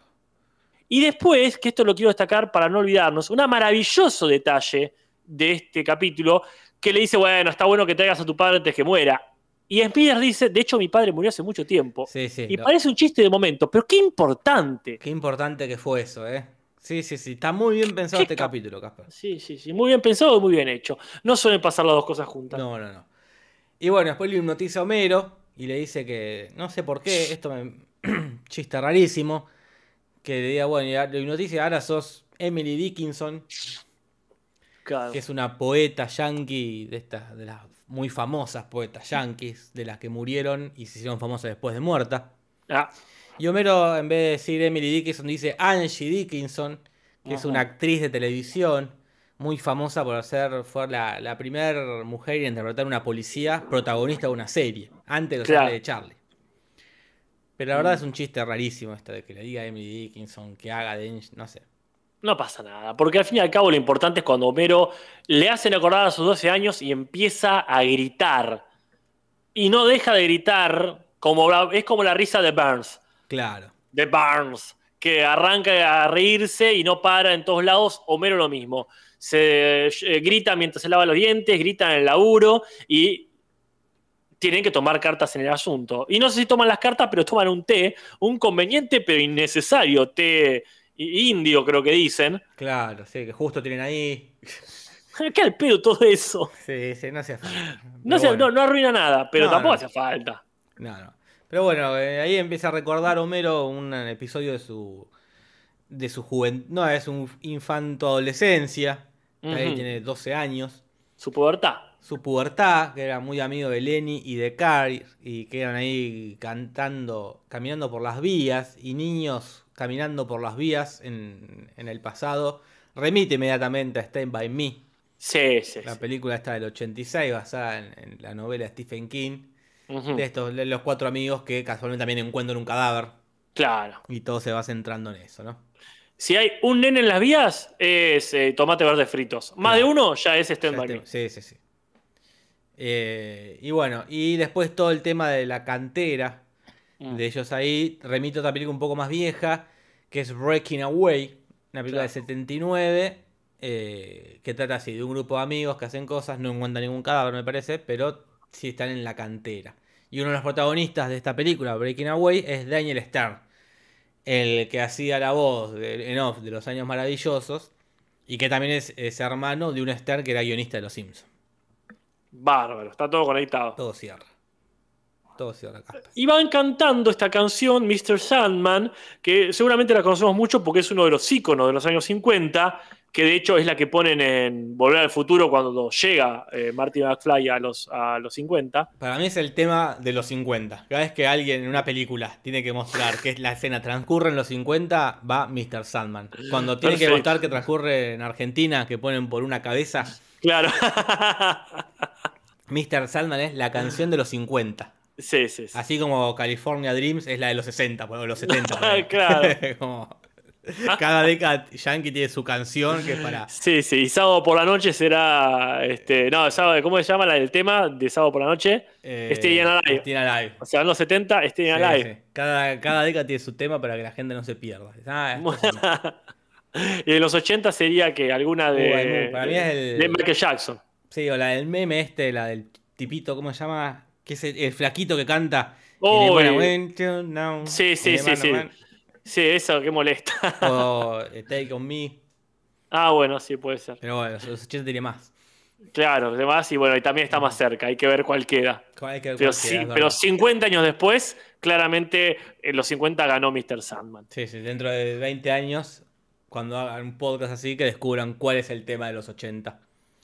Y después, que esto lo quiero destacar para no olvidarnos, un maravilloso detalle de este capítulo que le dice, bueno, está bueno que traigas a tu padre antes que muera. Y Smithers dice, de hecho mi padre murió hace mucho tiempo. Sí, sí, y lo... parece un chiste de momento, pero qué importante. Qué importante que fue eso, ¿eh? Sí, sí, sí. Está muy bien pensado este cap capítulo, Casper. Sí, sí, sí. Muy bien pensado y muy bien hecho. No suelen pasar las dos cosas juntas. No, no, no. Y bueno, después le hipnotiza a Homero y le dice que, no sé por qué, esto me... chiste rarísimo que le diga, bueno, lo hipnotiza, ahora sos Emily Dickinson, claro. que es una poeta yankee de estas, de las muy famosas poetas yankees, de las que murieron y se hicieron famosas después de muerta. Ah. Y Homero, en vez de decir Emily Dickinson, dice Angie Dickinson, que Ajá. es una actriz de televisión muy famosa por ser, fue la, la primera mujer en interpretar una policía protagonista de una serie, antes de los claro. de Charlie. Pero la verdad mm. es un chiste rarísimo esto de que le diga a Emily Dickinson que haga de no sé. No pasa nada, porque al fin y al cabo lo importante es cuando Homero le hacen acordar a sus 12 años y empieza a gritar. Y no deja de gritar, como es como la risa de Burns. Claro. De Burns, que arranca a reírse y no para en todos lados. Homero lo mismo. Se eh, grita mientras se lava los dientes, grita en el laburo y tienen que tomar cartas en el asunto. Y no sé si toman las cartas, pero toman un té, un conveniente pero innecesario té indio, creo que dicen. Claro, sí, que justo tienen ahí. ¿Qué al pedo todo eso? Sí, sí, no hacía falta. No, bueno. no, no, arruina nada, pero no, tampoco no. hace falta. No, no. Pero bueno, eh, ahí empieza a recordar Homero un episodio de su. de su juventud. No, es un infanto adolescencia. Uh -huh. Ahí tiene 12 años. Su pubertad su pubertad, que era muy amigo de Lenny y de Carrie, y que eran ahí cantando, caminando por las vías, y niños caminando por las vías en, en el pasado, remite inmediatamente a Stand By Me. Sí, sí. La sí. película está del 86, basada en, en la novela de Stephen King, uh -huh. de estos, de los cuatro amigos que casualmente también encuentran un cadáver. Claro. Y todo se va centrando en eso, ¿no? Si hay un nene en las vías, es eh, tomate verde fritos. Más claro. de uno ya es Stand. Sí, sí, sí. Eh, y bueno, y después todo el tema de la cantera mm. de ellos ahí. Remito a otra película un poco más vieja, que es Breaking Away, una película claro. de 79, eh, que trata así de un grupo de amigos que hacen cosas, no encuentran ningún cadáver, me parece, pero sí están en la cantera. Y uno de los protagonistas de esta película, Breaking Away, es Daniel Stern, el que hacía la voz de, en off de Los Años Maravillosos, y que también es, es hermano de un Stern que era guionista de Los Simpsons. Bárbaro, está todo conectado. Todo cierra. Todo cierra. Y van cantando esta canción, Mr. Sandman, que seguramente la conocemos mucho porque es uno de los íconos de los años 50, que de hecho es la que ponen en Volver al Futuro cuando llega eh, Marty McFly a los, a los 50. Para mí es el tema de los 50. Cada vez que alguien en una película tiene que mostrar que la escena transcurre en los 50, va Mr. Sandman. Cuando tiene que mostrar que transcurre en Argentina, que ponen por una cabeza, Claro. Mr. Sandman es la canción de los 50. sí, sí, sí. Así como California Dreams es la de los 60, o los 70. ponele. Claro. Como cada década Yankee tiene su canción que es para... Sí, sí, y sábado por la noche será. Este, no, sábado, ¿cómo se llama la del tema de sábado por la noche? eh, Stay Alive. Stay Alive. O sea, en los 70, Stay Alive. sí. Cada, cada década tiene su tema para que la gente no se pierda. Ah, y en los 80 sería que alguna de, mu- para mí es el- de Michael Jackson. Sí, o la del meme este, la del tipito, ¿cómo se llama? Que es el, el flaquito que canta. Oh, Y le eh. Sí, sí, sí, sí. "Man", Sí, eso, qué molesta. O eh, Take on Me. ah, bueno, sí, puede ser. Pero bueno, los 80 tiene más. Claro, además, y bueno, y también está más cerca, hay que ver cuál queda. Hay que ver Pero, cuál sí, queda, pero verdad. 50 años después, claramente en los 50 ganó Mr. Sandman. Sí, sí, dentro de 20 años, cuando hagan un podcast así, que descubran cuál es el tema de los 80.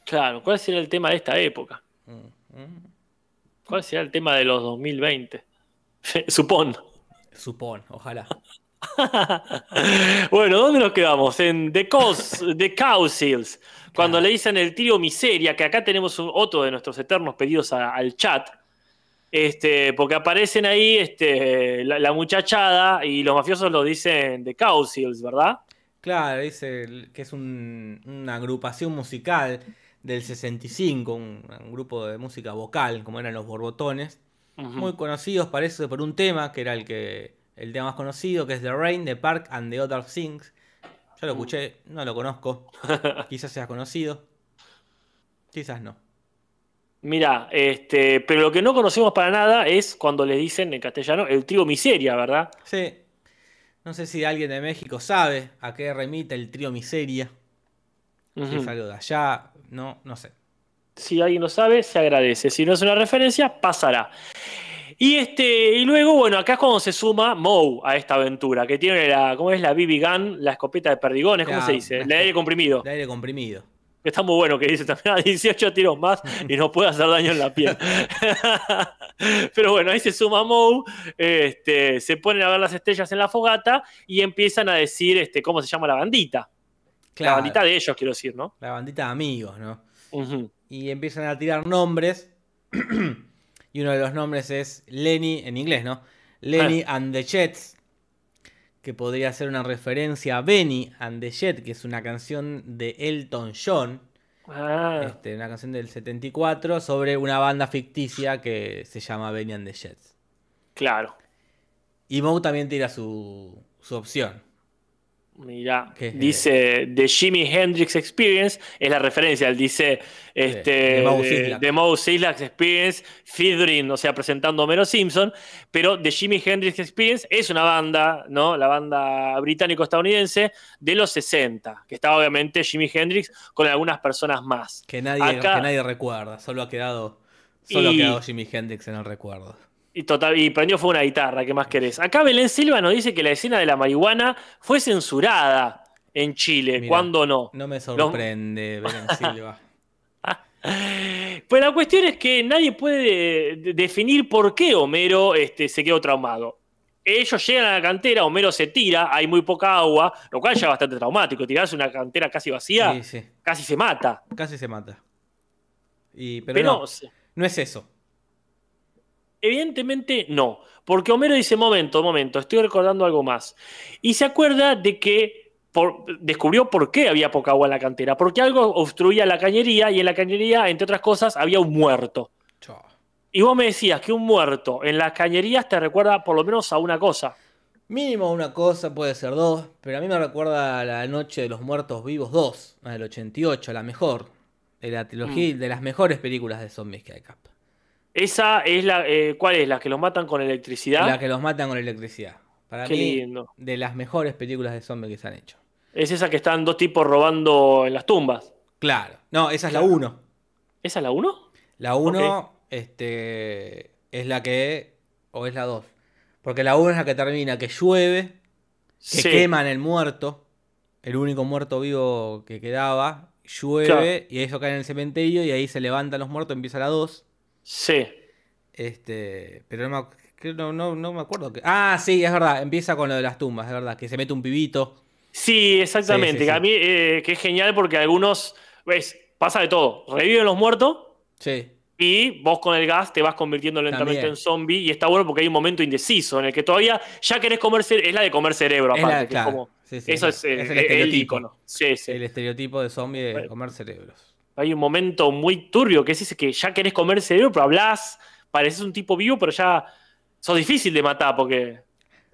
Claro, ¿cuál será el tema de esta época? Mm, mm. ¿Cuál será el tema de los 2020? Supón. Supón, ojalá. bueno, ¿dónde nos quedamos? En The Cause, The. Cuando Claro. le dicen el trío Miseria, que acá tenemos un- otro de nuestros eternos pedidos a- al chat. Este, porque aparecen ahí este, la, la muchachada y los mafiosos lo dicen The Causeals, ¿verdad? Claro, dice que es un- una agrupación musical del 65, un, un grupo de música vocal, como eran los Borbotones. Muy conocidos, parece, por un tema, que era el que el tema más conocido, que es The Rain, The Park and the Other Things. Yo lo escuché, no lo conozco. Quizás sea conocido. Quizás no. Mira, este, pero lo que no conocemos para nada es cuando le dicen en castellano el trío Miseria, ¿verdad? Sí. No sé si alguien de México sabe a qué remite el trío Miseria. Si Ujú. es algo de allá, no, no sé. Si alguien lo sabe, se agradece. Si no es una referencia, pasará. Y este, y luego, bueno, acá es cuando se suma Moe a esta aventura, que tiene la, ¿cómo es la BB gun? La escopeta de perdigones, ¿cómo se dice? El aire comprimido. De aire comprimido. Está muy bueno que dice también a 18 tiros más y no puede hacer daño en la piel. Pero bueno, ahí se suma Moe, este, se ponen a ver las estrellas en la fogata y empiezan a decir este, cómo se llama la bandita. La bandita de ellos, quiero decir, ¿no? la bandita de amigos, ¿no? Y empiezan a tirar nombres. y uno de los nombres es Lenny, en inglés, ¿no? Lenny and the Jets, que podría ser una referencia a Benny and the Jet, que es una canción de Elton John, Ah, este, una canción del 74, sobre una banda ficticia que se llama Benny and the Jets. claro. Y Moe también tira su, su opción. Mira, dice The Jimi Hendrix Experience, es la referencia, él dice este, Sisla. de Moe Sisla Experience, featuring, o sea, presentando a Homero Simpson, pero The Jimi Hendrix Experience es una banda, ¿no? La banda británico-estadounidense de los 60, que estaba obviamente Jimi Hendrix con algunas personas más. Que nadie, Acá- que nadie recuerda, solo ha quedado. Solo Y- ha quedado Jimi Hendrix en el recuerdo. Y, total, y prendió fue una guitarra, ¿qué más querés? Acá Belén Silva nos dice que la escena de la marihuana fue censurada en Chile. ¿cuándo no? No me sorprende, Belén Silva. Pues la cuestión es que nadie puede de- definir por qué Homero este, se quedó traumado. Ellos llegan a la cantera, Homero se tira, hay muy poca agua, lo cual ya es bastante traumático. Tirarse una cantera casi vacía, Sí, sí. casi se mata. Casi se mata. Y, pero, Pero, no, no es eso. Evidentemente no. Porque Homero dice, momento, momento, estoy recordando algo más. Y se acuerda de que por- descubrió por qué había poca agua en la cantera. Porque algo obstruía la cañería y en la cañería, entre otras cosas, había un muerto. Y vos me decías que un muerto en las cañerías te recuerda por lo menos a una cosa. Mínimo una cosa, puede ser dos, pero a mí me recuerda a la Noche de los Muertos Vivos 2, la del 88, la mejor, de la trilogía, de las mejores películas de zombies que hay acá. Esa es la. eh, ¿Cuál es? ¿La que los matan con electricidad? La que los matan con electricidad. Para Qué mí, lindo. de las mejores películas de zombies que se han hecho. Es esa que están dos tipos robando en las tumbas. Claro. No, esa es la Claro. 1. ¿Esa es la 1? La 1 este, es la que ¿O es la 2? Porque la 1 es la que termina, que llueve, que Sí. queman el muerto, el único muerto vivo que quedaba, llueve y eso cae en el cementerio y ahí se levantan los muertos, empieza la 2. Sí. Este, pero no me, no, no, no me acuerdo. Que... Ah, sí, es verdad, empieza con lo de las tumbas, es verdad, que se mete un pibito. Sí, exactamente. Sí, sí, que A mí, eh, que es genial porque algunos, ves, pasa de todo. Reviven los muertos Sí, y vos con el gas te vas convirtiendo lentamente También. en zombie y está bueno porque hay un momento indeciso en el que todavía ya querés comer cere- es la de comer cerebro Es aparte, la- es claro. como- eso es el el, estereotipo. icono. Sí, sí. el estereotipo de zombie de Bueno. comer cerebros. Hay un momento muy turbio que es ese que ya querés comer cerebro, pero hablas, pareces un tipo vivo, pero ya sos difícil de matar porque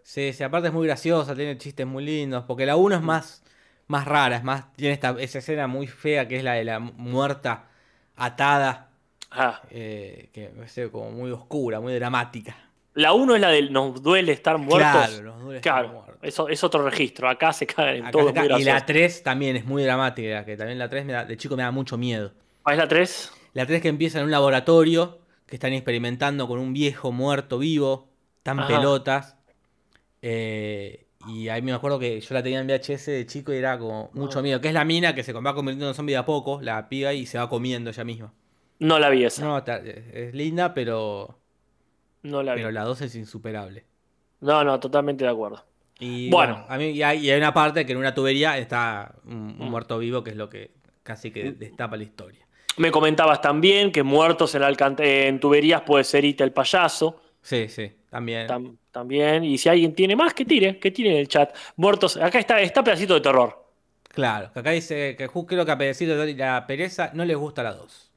Sí, sí, aparte es muy graciosa, tiene chistes muy lindos, porque la 1 es más, más rara, es más, tiene esta, esa escena muy fea que es la de la muerta atada, ah, eh, que es como muy oscura, muy dramática. La uno es la del nos duele estar muertos. Claro, nos duele estar muertos. eso es otro registro. Acá se cagan en Acá- todo. muy y la gracioso. 3 también es muy dramática, que también la 3 me da- de chico me da mucho miedo. ¿Ah, es la 3? La 3 que empieza en un laboratorio, que están experimentando con un viejo muerto vivo, tan Ajá. pelotas. eh, y ahí me acuerdo que yo la tenía en VHS de chico y era como mucho Ah. miedo. Que es la mina que se va convirtiendo en zombie de a poco, la piba y se va comiendo ella misma. No la vi esa. No, es linda, pero, la vi. pero la 2 es insuperable. No, no, totalmente de acuerdo. Y Bueno. bueno, a mí, y, hay, y hay una parte que en una tubería está un, un Mm. muerto vivo, que es lo que casi que destapa la historia. Me comentabas también que muertos en, alcant- en tuberías puede ser Ita el payaso. Sí, sí, también. tam- también. Y si alguien tiene más, que tire, que tire en el chat. Muertos. Acá está, está pedacito de terror. Claro, acá dice que ju- creo que a Pedacito de la pereza no les gusta la 2.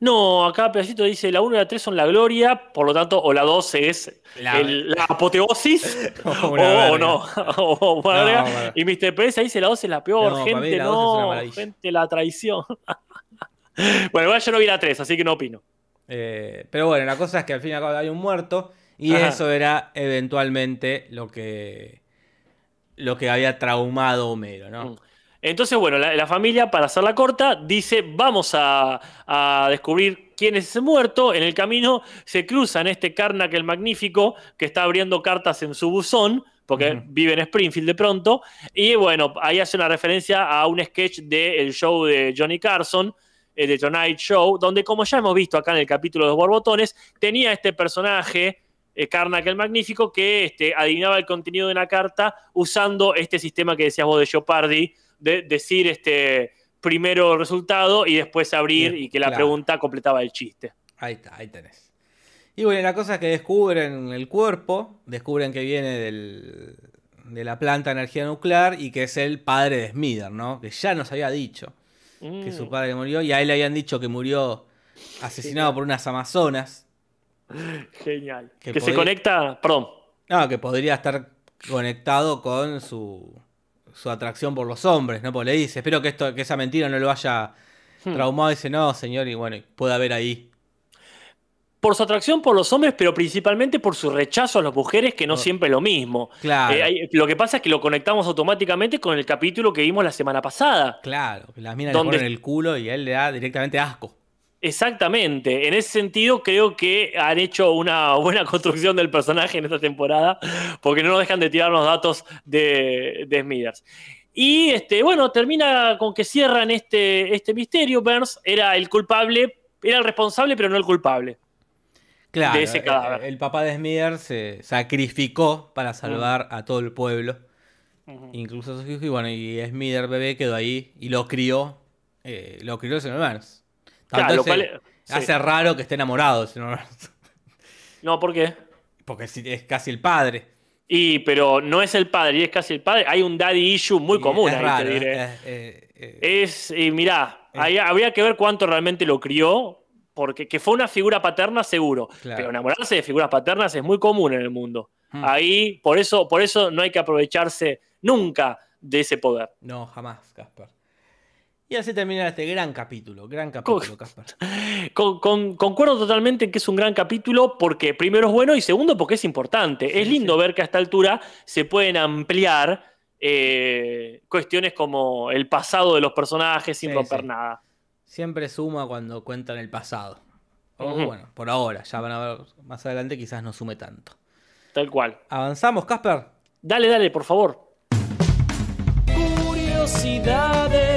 No, acá pedacito dice la 1 y la 3 son la gloria, por lo tanto, o la 2 es La- el- la, apoteosis, O verga. no. o No. Y Mr. Pereza dice la 2 es la peor, No, gente, la no, gente, la traición. bueno, igual yo no vi la 3, así que no opino. Eh, pero bueno, la cosa es que al fin y al cabo hay un muerto y Ajá. eso era eventualmente lo que lo que había traumado Homero, ¿no? Mm. Entonces, bueno, la, la familia, para hacerla corta, dice, vamos a, a descubrir quién es ese muerto. En el camino se cruzan este Karnak el Magnífico, que está abriendo cartas en su buzón, porque vive en Springfield de pronto. Y bueno, ahí hace una referencia a un sketch del show de Johnny Carson, eh, de Tonight Show, donde como ya hemos visto acá en el capítulo de los borbotones, tenía este personaje... eh, Karnak el Magnífico, que este, adivinaba el contenido de una carta usando este sistema que decías vos de Jeopardy, de decir este primero resultado y después abrir Bien, y que la claro. pregunta completaba el chiste. Ahí está, ahí tenés. Y bueno, la cosa es que descubren el cuerpo, descubren que viene del- de la planta de energía nuclear y que es el padre de Smither, ¿no? Que ya nos había dicho que su Mm, padre murió y a él le habían dicho que murió asesinado por unas amazonas. Genial. Que Que, se conecta, perdón. No, que podría estar conectado con su, su atracción por los hombres, ¿no? Porque le dice, espero que, esto, que esa mentira no lo haya Hmm. traumado. dice, no, señor, y bueno, puede haber ahí. Por su atracción por los hombres, pero principalmente por su rechazo a las mujeres, que no Oh. siempre es lo mismo. Claro, Eh, hay- lo que pasa es que lo conectamos automáticamente con el capítulo que vimos la semana pasada. claro, las minas ¿Dónde- le ponen el culo y a él le da directamente asco. Exactamente. En ese sentido, creo que han hecho una buena construcción del personaje en esta temporada, porque no nos dejan de tirarnos datos de, de Smithers. Y este, bueno, termina con que cierran este, este misterio. Burns era el culpable, era el responsable, pero no el culpable. Claro, de ese cadáver. El, papá de Smither se sacrificó para salvar a todo el pueblo, incluso a sus hijos, y bueno, y Smither bebé quedó ahí y lo crió, eh, lo crió el señor Burns. Claro, Tanto lo ese- cual es- sí. hace raro que esté enamorado Burns, No, ¿por qué? porque es casi el padre. Y, pero no es el padre, y es casi el padre. Hay un daddy issue muy Y común es ahí, raro, te diré. eh, eh, eh, Es, y mirá, ahí habría que ver cuánto realmente lo crió, porque que fue una figura paterna seguro, Claro. pero enamorarse de figuras paternas es muy común en el mundo. Hmm. Ahí, por eso, por eso no hay que aprovecharse nunca de ese poder. No, jamás, Casper. Y así termina este gran capítulo, gran capítulo, Casper. Con- con- concuerdo totalmente en que es un gran capítulo porque primero es bueno y segundo porque es importante. Sí, es lindo sí. ver que a esta altura se pueden ampliar eh, cuestiones como el pasado de los personajes sin Sí, romper sí. nada. Siempre suma cuando cuentan el pasado. O bueno, por ahora, ya van a ver más adelante, quizás no sume tanto. Tal cual. ¿Avanzamos, Casper? Dale, dale, por favor. Curiosidades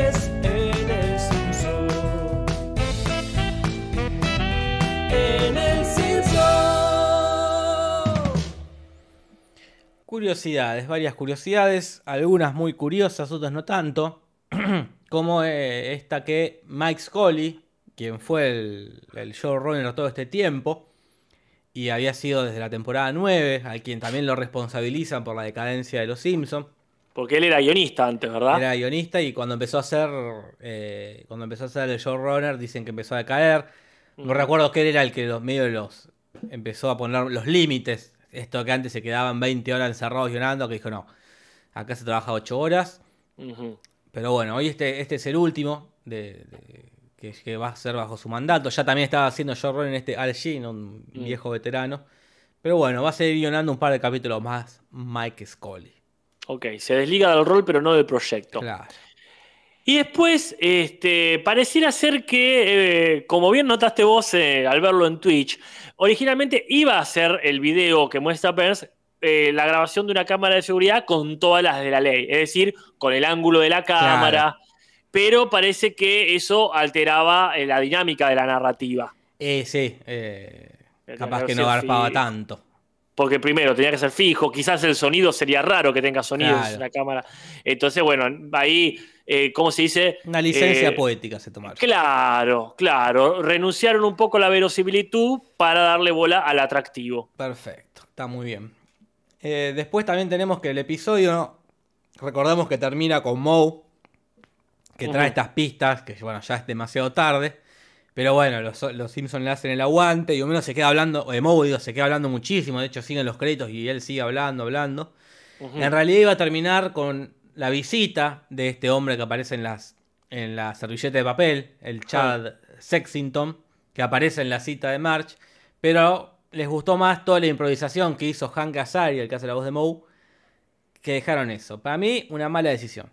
Curiosidades, varias curiosidades, algunas muy curiosas, otras no tanto. Como eh, esta que Mike Scully, quien fue el, el showrunner todo este tiempo, y había sido desde la temporada 9, al quien también lo responsabilizan por la decadencia de los Simpsons. Porque él era guionista antes, ¿verdad? Era guionista y cuando empezó a ser eh, cuando empezó a ser el showrunner dicen que empezó a decaer. No recuerdo que él era el que los medios los empezó a poner los límites. Esto que antes se quedaban 20 horas encerrados guionando, que dijo no, acá se trabaja 8 horas. Pero bueno, hoy este, este es el último de, de- que, que va a ser bajo su mandato. Ya también estaba haciendo showrunner en este Al Jean, un Mm. viejo veterano. Pero bueno, va a seguir guionando un par de capítulos más Mike Scully. Ok, se desliga del rol, pero no del proyecto. Claro. Y después, este, pareciera ser que, eh, como bien notaste vos eh, al verlo en Twitch, originalmente iba a ser el video que muestra Burns eh, la grabación de una cámara de seguridad con todas las de la ley, es decir, con el ángulo de la cámara, pero parece que eso alteraba eh, la dinámica de la narrativa. Eh, sí, eh, capaz que no garpaba tanto. Porque primero tenía que ser fijo, quizás el sonido sería raro que tenga sonido Claro. en la cámara. Entonces, bueno, ahí, eh, ¿cómo se dice? Una licencia Eh, poética se tomaron. Claro, claro. Renunciaron un poco a la verosimilitud para darle bola al atractivo. Perfecto, está muy bien. Eh, después también tenemos que el episodio, recordemos que termina con Moe, que trae estas pistas, que bueno, ya es demasiado tarde. Pero bueno, los, los Simpsons le hacen el aguante y Homero se queda hablando, o de Moe digo, se queda hablando muchísimo, de hecho siguen los créditos y él sigue hablando, hablando. En realidad iba a terminar con la visita de este hombre que aparece en las en la servilleta de papel, el Chad Sexington, que aparece en la cita de March, pero les gustó más toda la improvisación que hizo Hank Azaria, el que hace la voz de Moe, que dejaron eso. Para mí, una mala decisión.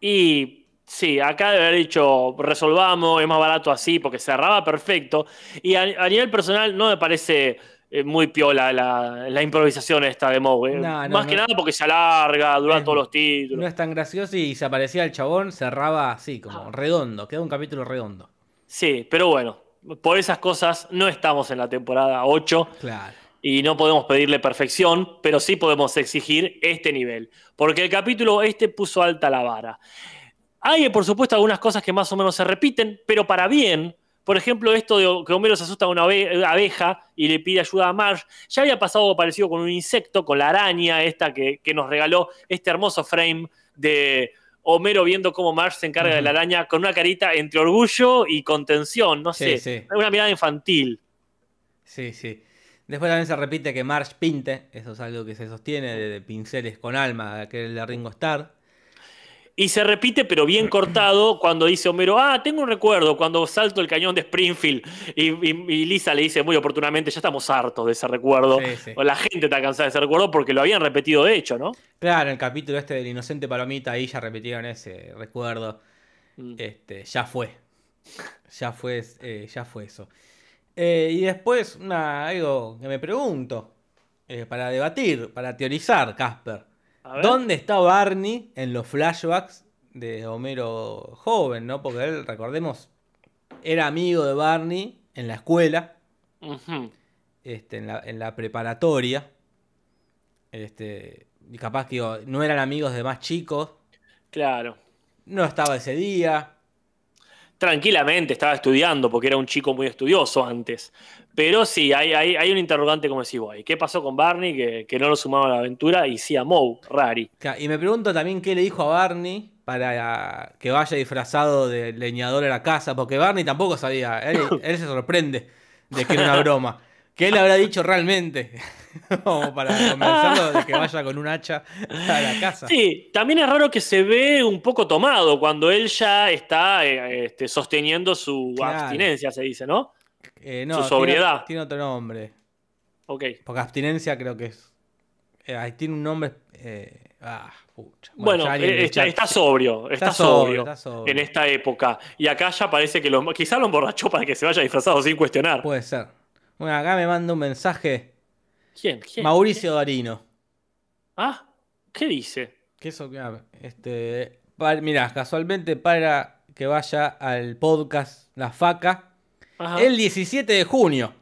Y sí, acá debe haber dicho, resolvamos, es más barato así, porque cerraba perfecto. Y a, a nivel personal no me parece eh, muy piola la, la improvisación esta de Moe. eh. No, no, más que nada porque se alarga, duran todos los títulos. No es tan gracioso y se aparecía el chabón, cerraba así, como redondo, queda un capítulo redondo. Sí, pero bueno, por esas cosas no estamos en la temporada 8. Claro. y no podemos pedirle perfección, pero sí podemos exigir este nivel, porque el capítulo este puso alta la vara. Hay, por supuesto, algunas cosas que más o menos se repiten, pero para bien. Por ejemplo, esto de que Homero se asusta a una abe- abeja y le pide ayuda a Marge. Ya había pasado algo parecido con un insecto, con la araña esta que, que nos regaló este hermoso frame de Homero viendo cómo Marge se encarga de la araña con una carita entre orgullo y contención. No Sí, sé, sí. una mirada infantil. Sí, sí. Después también se repite que Marge pinte, eso es algo que se sostiene de, de pinceles con alma, que es de Ringo Starr. Y se repite, pero bien cortado, cuando dice Homero, ah, tengo un recuerdo, cuando salto el cañón de Springfield. Y, y- y Lisa le dice muy oportunamente, ya estamos hartos de ese recuerdo. Sí, sí. O la gente está cansada de ese recuerdo porque lo habían repetido de hecho, ¿no? Claro, el capítulo este del Inocente Palomita, ahí ya repitieron ese recuerdo. Mm. Este, ya fue. Ya fue, eh, ya fue eso. Eh, y después, una, algo que me pregunto, eh, para debatir, para teorizar, Casper. ¿Dónde está Barney en los flashbacks de Homero joven, no? Porque él, recordemos, era amigo de Barney en la escuela, este, en, la, en la preparatoria. Este, y capaz que digo, no eran amigos de más chicos. Claro. No estaba ese día. Tranquilamente estaba estudiando porque era un chico muy estudioso antes. Pero sí, hay, hay, un interrogante como decís vos. ¿Qué pasó con Barney que, que no lo sumaba a la aventura? Y sí a Moe, Rari. Y me pregunto también qué le dijo a Barney para que vaya disfrazado de leñador a la casa, porque Barney tampoco sabía, él, él se sorprende de que era una broma. ¿Qué le habrá dicho realmente? Como para convencerlo de que vaya con un hacha a la casa. Sí, también es raro que se ve un poco tomado cuando él ya está eh, este, sosteniendo su Claro. abstinencia, se dice, ¿no? Eh, su sobriedad. Tiene, tiene otro nombre. Ok. Porque abstinencia creo que es eh, tiene un nombre. eh, ah, pucha. Bueno, está, chat- está sobrio, está, Está sobrio, sobrio, está sobrio. en esta época. Y acá ya parece que lo, quizá lo emborrachó para que se vaya disfrazado sin cuestionar. Puede ser. Bueno, acá me manda un mensaje ¿Quién? ¿Quién? Mauricio Darino. ¿Ah? ¿Qué dice? Que eso, este, pa- mirá, casualmente para que vaya al podcast La Faca Ajá. el 17 de junio.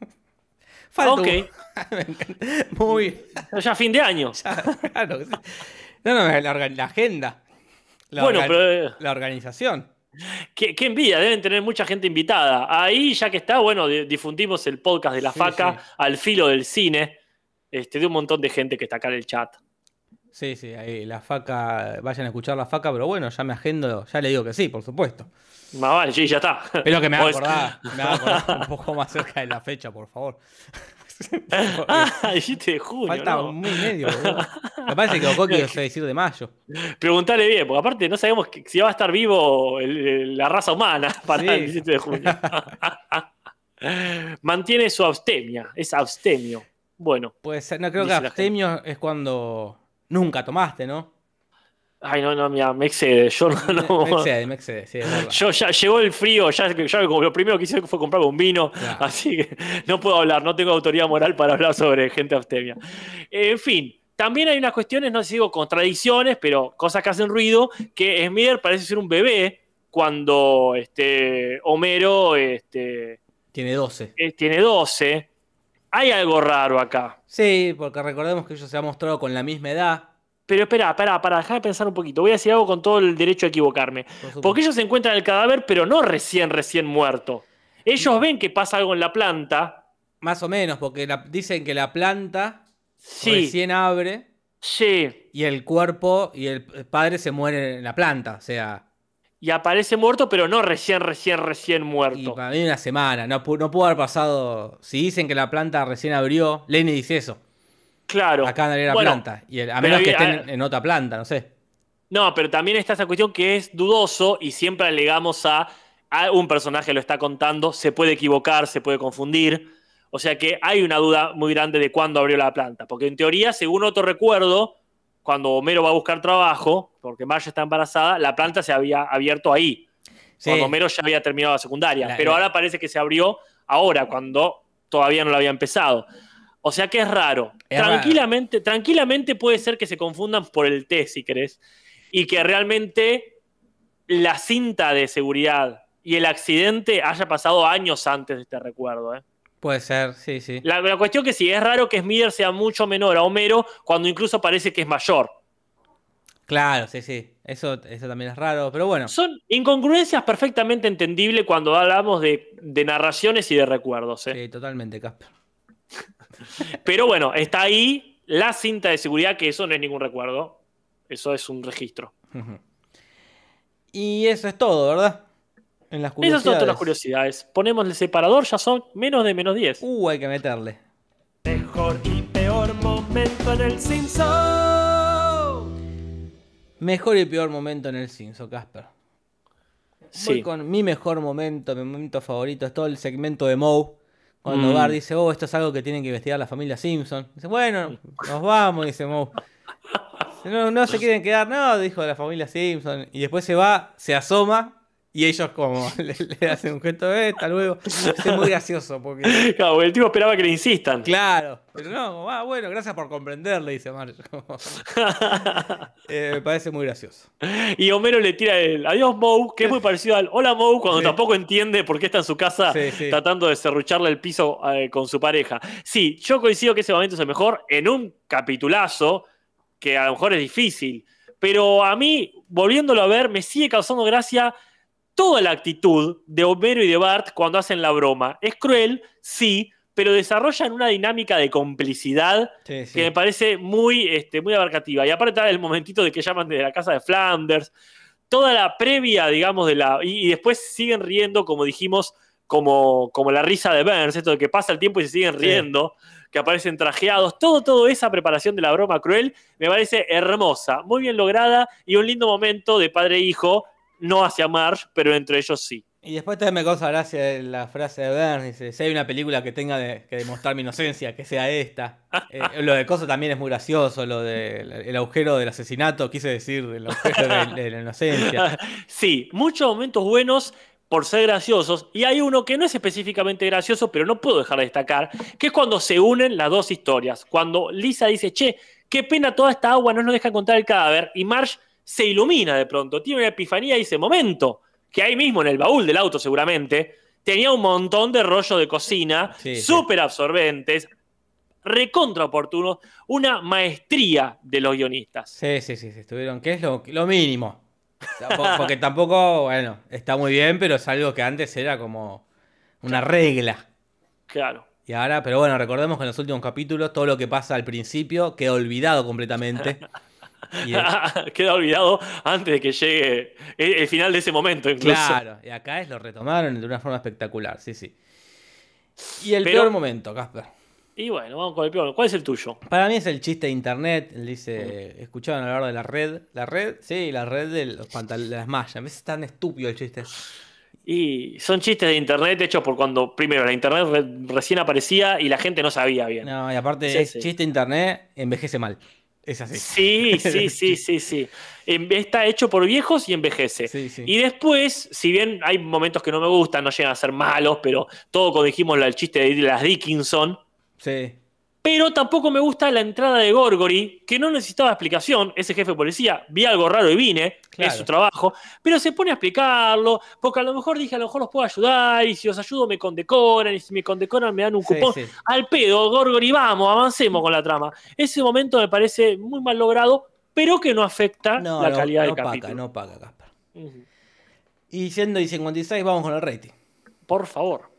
Falta un- Ok. Muy Ya fin de año. claro. No, no, la, agenda. La, Bueno, orga- pero, eh, la organización. Qué, qué envidia, deben tener mucha gente invitada. Ahí, ya que está, bueno, di- difundimos el podcast de la Sí, faca sí. al filo del cine. Este, de un montón de gente que está acá en el chat. Sí, sí, ahí la faca, vayan a escuchar la faca, pero bueno, ya me agendo, ya le digo que sí, por supuesto. Más vale, sí, ya está. Pero que me haga acordar, me haga acordar un poco más cerca de la fecha, por favor. Ah, 17 de junio. Falta no. un mes y medio, boludo. Me parece que Okoki iba a decir de mayo. Preguntale bien, porque aparte no sabemos que- si va a estar vivo el- el- la raza humana para Sí. el 17 de junio. Mantiene su abstemia, es abstemio. Bueno, Puede ser, no creo que abstemio es cuando nunca tomaste, ¿no? Ay, no, no, mira, me excede. Yo no. no- Me excede, me excede, sí. Yo ya llegó el frío, ya, ya lo primero que hice fue comprarme un vino, Claro. así que no puedo hablar, no tengo autoridad moral para hablar sobre gente abstemia. En fin, también hay unas cuestiones, no sé si digo contradicciones, pero cosas que hacen ruido, que Smither parece ser un bebé cuando este, Homero este, Tiene 12. eh, tiene 12. Hay algo raro acá. Sí, porque recordemos que ellos se han mostrado con la misma edad. Pero espera, espera, para dejar de pensar un poquito. Voy a decir algo con todo el derecho a equivocarme. por. Porque ellos encuentran el cadáver, pero no recién, recién muerto. Ellos ven que pasa algo en la planta. Más o menos, porque la- dicen que la planta Sí, recién abre sí. y el cuerpo y el padre se muere en la planta. O sea, Y aparece muerto, pero no recién, recién, recién y muerto. para mí una semana. No, no pudo haber pasado. Si dicen que la planta recién abrió, Lenny dice eso. Claro. Acá no era Bueno, planta. Y el- a menos que estén en otra planta, no sé. No, pero también está esa cuestión que es dudoso y siempre alegamos a, a un personaje lo está contando, se puede equivocar, se puede confundir. O sea que hay una duda muy grande de cuándo abrió la planta. Porque en teoría, según otro recuerdo, cuando Homero va a buscar trabajo, porque Marge está embarazada, la planta se había abierto ahí. Sí. Cuando Homero ya había terminado la secundaria. La- pero la- ahora parece que se abrió ahora, cuando todavía no lo había empezado. O sea que es raro. Es raro. tranquilamente, tranquilamente puede ser que se confundan por el té, si querés. Y que realmente la cinta de seguridad y el accidente haya pasado años antes de este recuerdo. ¿eh? Puede ser, sí, sí. La, la cuestión que sí, es raro que Smither sea mucho menor a Homero cuando incluso parece que es mayor. Claro, sí, sí. Eso, eso también es raro, pero bueno. Son incongruencias perfectamente entendibles cuando hablamos de, de narraciones y de recuerdos. ¿eh? Sí, totalmente, Casper. Pero bueno, está ahí la cinta de seguridad, que eso no es ningún recuerdo. Eso es un registro. Y eso es todo, ¿verdad? En las Esas son todas las curiosidades. Ponemos el separador, ya son menos de menos 10. Uh, hay que meterle. Mejor y peor momento en el Simpson. Mejor y peor momento en el Simpson, Casper. Voy Sí. con mi mejor momento, mi momento favorito, es todo el segmento de Moe. Cuando Mm. Bart dice, oh, esto es algo que tienen que investigar la familia Simpson. Dice, bueno, nos vamos, dice Moe. No, no se quieren quedar, no, dijo la familia Simpson. Y después se va, se asoma y ellos como le, le hacen un gesto de hasta luego. Es muy gracioso porque... Claro, el tipo esperaba que le insistan. Claro, pero no, como, ah, bueno, gracias por comprenderle, dice Marge. Eh, me parece muy gracioso. y Homero le tira el adiós Moe, que es muy parecido al hola Moe, cuando Sí. tampoco entiende por qué está en su casa Sí, sí. tratando de serrucharle el piso eh, con su pareja. Sí, yo coincido que ese momento es el mejor en un capitulazo que a lo mejor es difícil. Pero a mí, volviéndolo a ver, me sigue causando gracia toda la actitud de Homero y de Bart cuando hacen la broma. Es cruel, sí, pero desarrollan una dinámica de complicidad Sí, sí. que me parece muy, este, muy abarcativa. Y aparte está el momentito de que llaman de la casa de Flanders, toda la previa, digamos, de la. Y, y después siguen riendo, como dijimos, como, como la risa de Burns, esto de que pasa el tiempo y se siguen Sí. riendo, que aparecen trajeados, todo, todo esa preparación de la broma cruel me parece hermosa, muy bien lograda y un lindo momento de padre e hijo, no hacia Marge, pero entre ellos sí. Y después también me causa gracia la frase de Burns, dice, si hay una película que tenga de- que demostrar mi inocencia, que sea esta. Eh, lo de Cosa también es muy gracioso, lo del el agujero del asesinato, quise decir, el agujero de, de la inocencia. Sí, muchos momentos buenos por ser graciosos. Y hay uno que no es específicamente gracioso, pero no puedo dejar de destacar, que es cuando se unen las dos historias. Cuando Lisa dice, che, qué pena toda esta agua, no nos deja encontrar el cadáver. Y Marge se ilumina de pronto, tiene una epifanía y dice, momento, que ahí mismo en el baúl del auto seguramente, tenía un montón de rollos de cocina, Sí, sí. súper absorbentes, recontra oportunos, una maestría de los guionistas. Sí, sí, sí, sí, estuvieron, que es lo, lo mínimo. Porque tampoco, bueno, está muy bien, pero es algo que antes era como una regla. Claro. Y ahora, pero bueno, recordemos que en los últimos capítulos todo lo que pasa al principio queda olvidado completamente. Queda olvidado antes de que llegue el, el final de ese momento, incluso. claro, y acá es lo retomaron de una forma espectacular, sí, sí. Y el Pero- peor momento, Casper. Y bueno, vamos con el peor. ¿Cuál es el tuyo? Para mí es el chiste de internet. Él dice, escuchaban hablar de la red. ¿La red? Sí, la red de los pantal- de las mallas. A veces es tan estúpido el chiste. Y son chistes de internet hechos por cuando, primero, la internet re- recién aparecía y la gente no sabía bien. No, y aparte Sí, es sí. chiste de internet, envejece mal. Es así. Sí, sí, sí, sí, sí. Está hecho por viejos y envejece. Sí, sí. Y después, si bien hay momentos que no me gustan, no llegan a ser malos, pero todo como dijimos el chiste de las Dickinson, Sí. Pero tampoco me gusta la entrada de Gorgory, que no necesitaba explicación. Ese jefe de policía, vi algo raro y vine, Claro. es su trabajo. Pero se pone a explicarlo, porque a lo mejor dije, a lo mejor los puedo ayudar, y si los ayudo me condecoran, y si me condecoran me dan un Sí, cupón. sí. Al pedo, Gorgory, vamos, avancemos con la trama. Ese momento me parece muy mal logrado, pero que no afecta No, la no, calidad no del paga, capítulo. no paga, Casper. Ujú. Y siendo y 56, vamos con el rating. Por favor.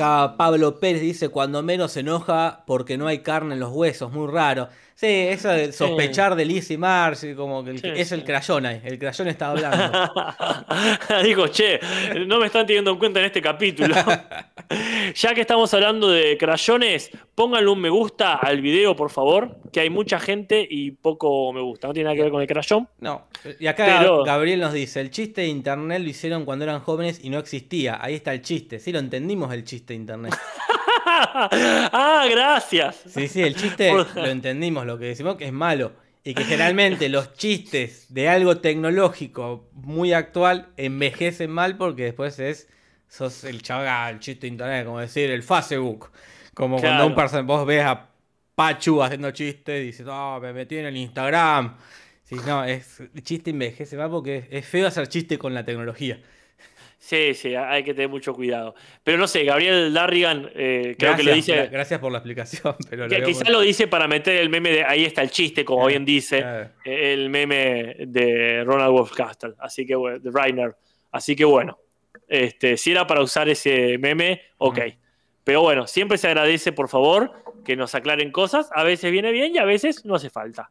Acá Pablo Pérez dice, cuando menos se enoja porque no hay carne en los huesos, muy raro. Sí, eso de sospechar de Liz y Marcy, como que el- Sí, es sí. el crayón ahí, el crayón está hablando. Digo, che, no me están teniendo en cuenta en este capítulo. ya que estamos hablando de crayones, pónganle un me gusta al video, por favor, que hay mucha gente y poco me gusta. No tiene nada que ver con el crayón. No, y acá Pero- Gabriel nos dice, el chiste de internet lo hicieron cuando eran jóvenes y no existía. Ahí está el chiste, sí lo entendimos el chiste de internet. ah, gracias. Sí, sí, el chiste lo entendimos, lo que decimos que es malo. Y que generalmente los chistes de algo tecnológico muy actual envejecen mal porque después es. sos el chaval, el chiste de internet, como decir el Facebook. Como cuando un person, vos ves a Pachu haciendo chistes y dices, no, me metí en el Instagram. Sí, no, es, el chiste envejece mal porque es, es feo hacer chiste con la tecnología. Sí, sí, hay que tener mucho cuidado. Pero no sé, Gabriel Darrigan eh, creo que lo dice. gra- Gracias por la explicación, pero lo muy- lo dice para meter el meme de ahí está el chiste, como bien dice. eh, el meme de Ronald Wolfcastle, así que bueno, de Reiner. Así que bueno, este, si era para usar ese meme, ok. Mm. Pero bueno, siempre se agradece, por favor, que nos aclaren cosas. A veces viene bien y a veces no hace falta.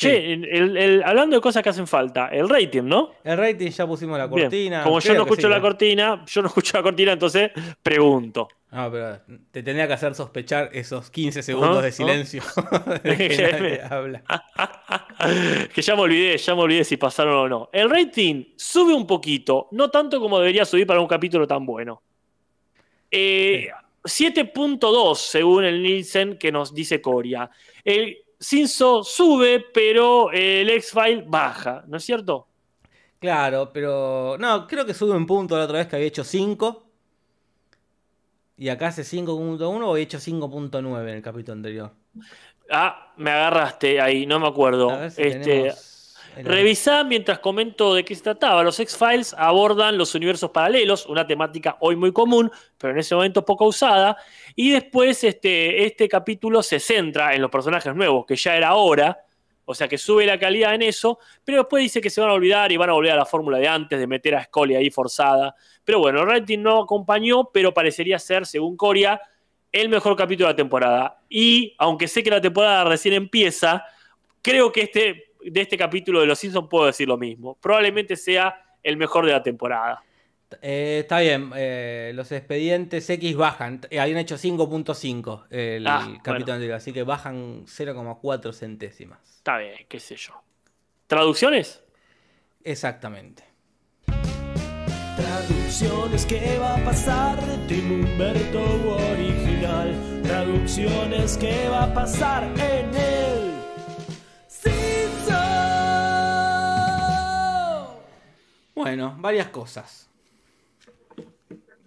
Sí. Che, el- el- el- hablando de cosas que hacen falta, el rating, ¿no? El rating ya pusimos la Bien, cortina. Como yo no escucho sí, la ¿no? cortina, yo no escucho la cortina, entonces pregunto. No, pero te tendría que hacer sospechar esos 15 segundos de silencio de que nadie habla. que ya me olvidé, ya me olvidé si pasaron o no. El rating sube un poquito, no tanto como debería subir para un capítulo tan bueno. Eh, 7.2 según el Nielsen que nos dice Coria. El Cinso sube, pero el X-File baja, ¿no es cierto? Claro, pero. No, creo que sube un punto la otra vez que había hecho 5. Y acá hace 5.1 o había hecho 5.9 en el capítulo anterior. Ah, me agarraste ahí, no me acuerdo. A ver si Este, tenemos Revisá mientras comento de qué se trataba. Los X-Files abordan los universos paralelos, una temática hoy muy común, pero en ese momento poco usada. Y después este, este capítulo se centra en los personajes nuevos, que ya era hora, o sea que sube la calidad en eso, pero después dice que se van a olvidar y van a volver a la fórmula de antes, de meter a Scully ahí forzada. Pero bueno, el rating no acompañó, pero parecería ser, según Coria, el mejor capítulo de la temporada. Y aunque sé que la temporada recién empieza, creo que este, de este capítulo de Los Simpsons puedo decir lo mismo. Probablemente sea el mejor de la temporada. Eh, está bien, eh, los expedientes X bajan. Eh, habían hecho 5.5 el Ah, capítulo bueno. anterior, así que bajan 0,4 centésimas. Está bien, qué sé yo. ¿Traducciones? Exactamente. Traducciones, ¿qué va a pasar de Tim Humberto original? Traducciones, ¿qué va a pasar en el Bueno, varias cosas.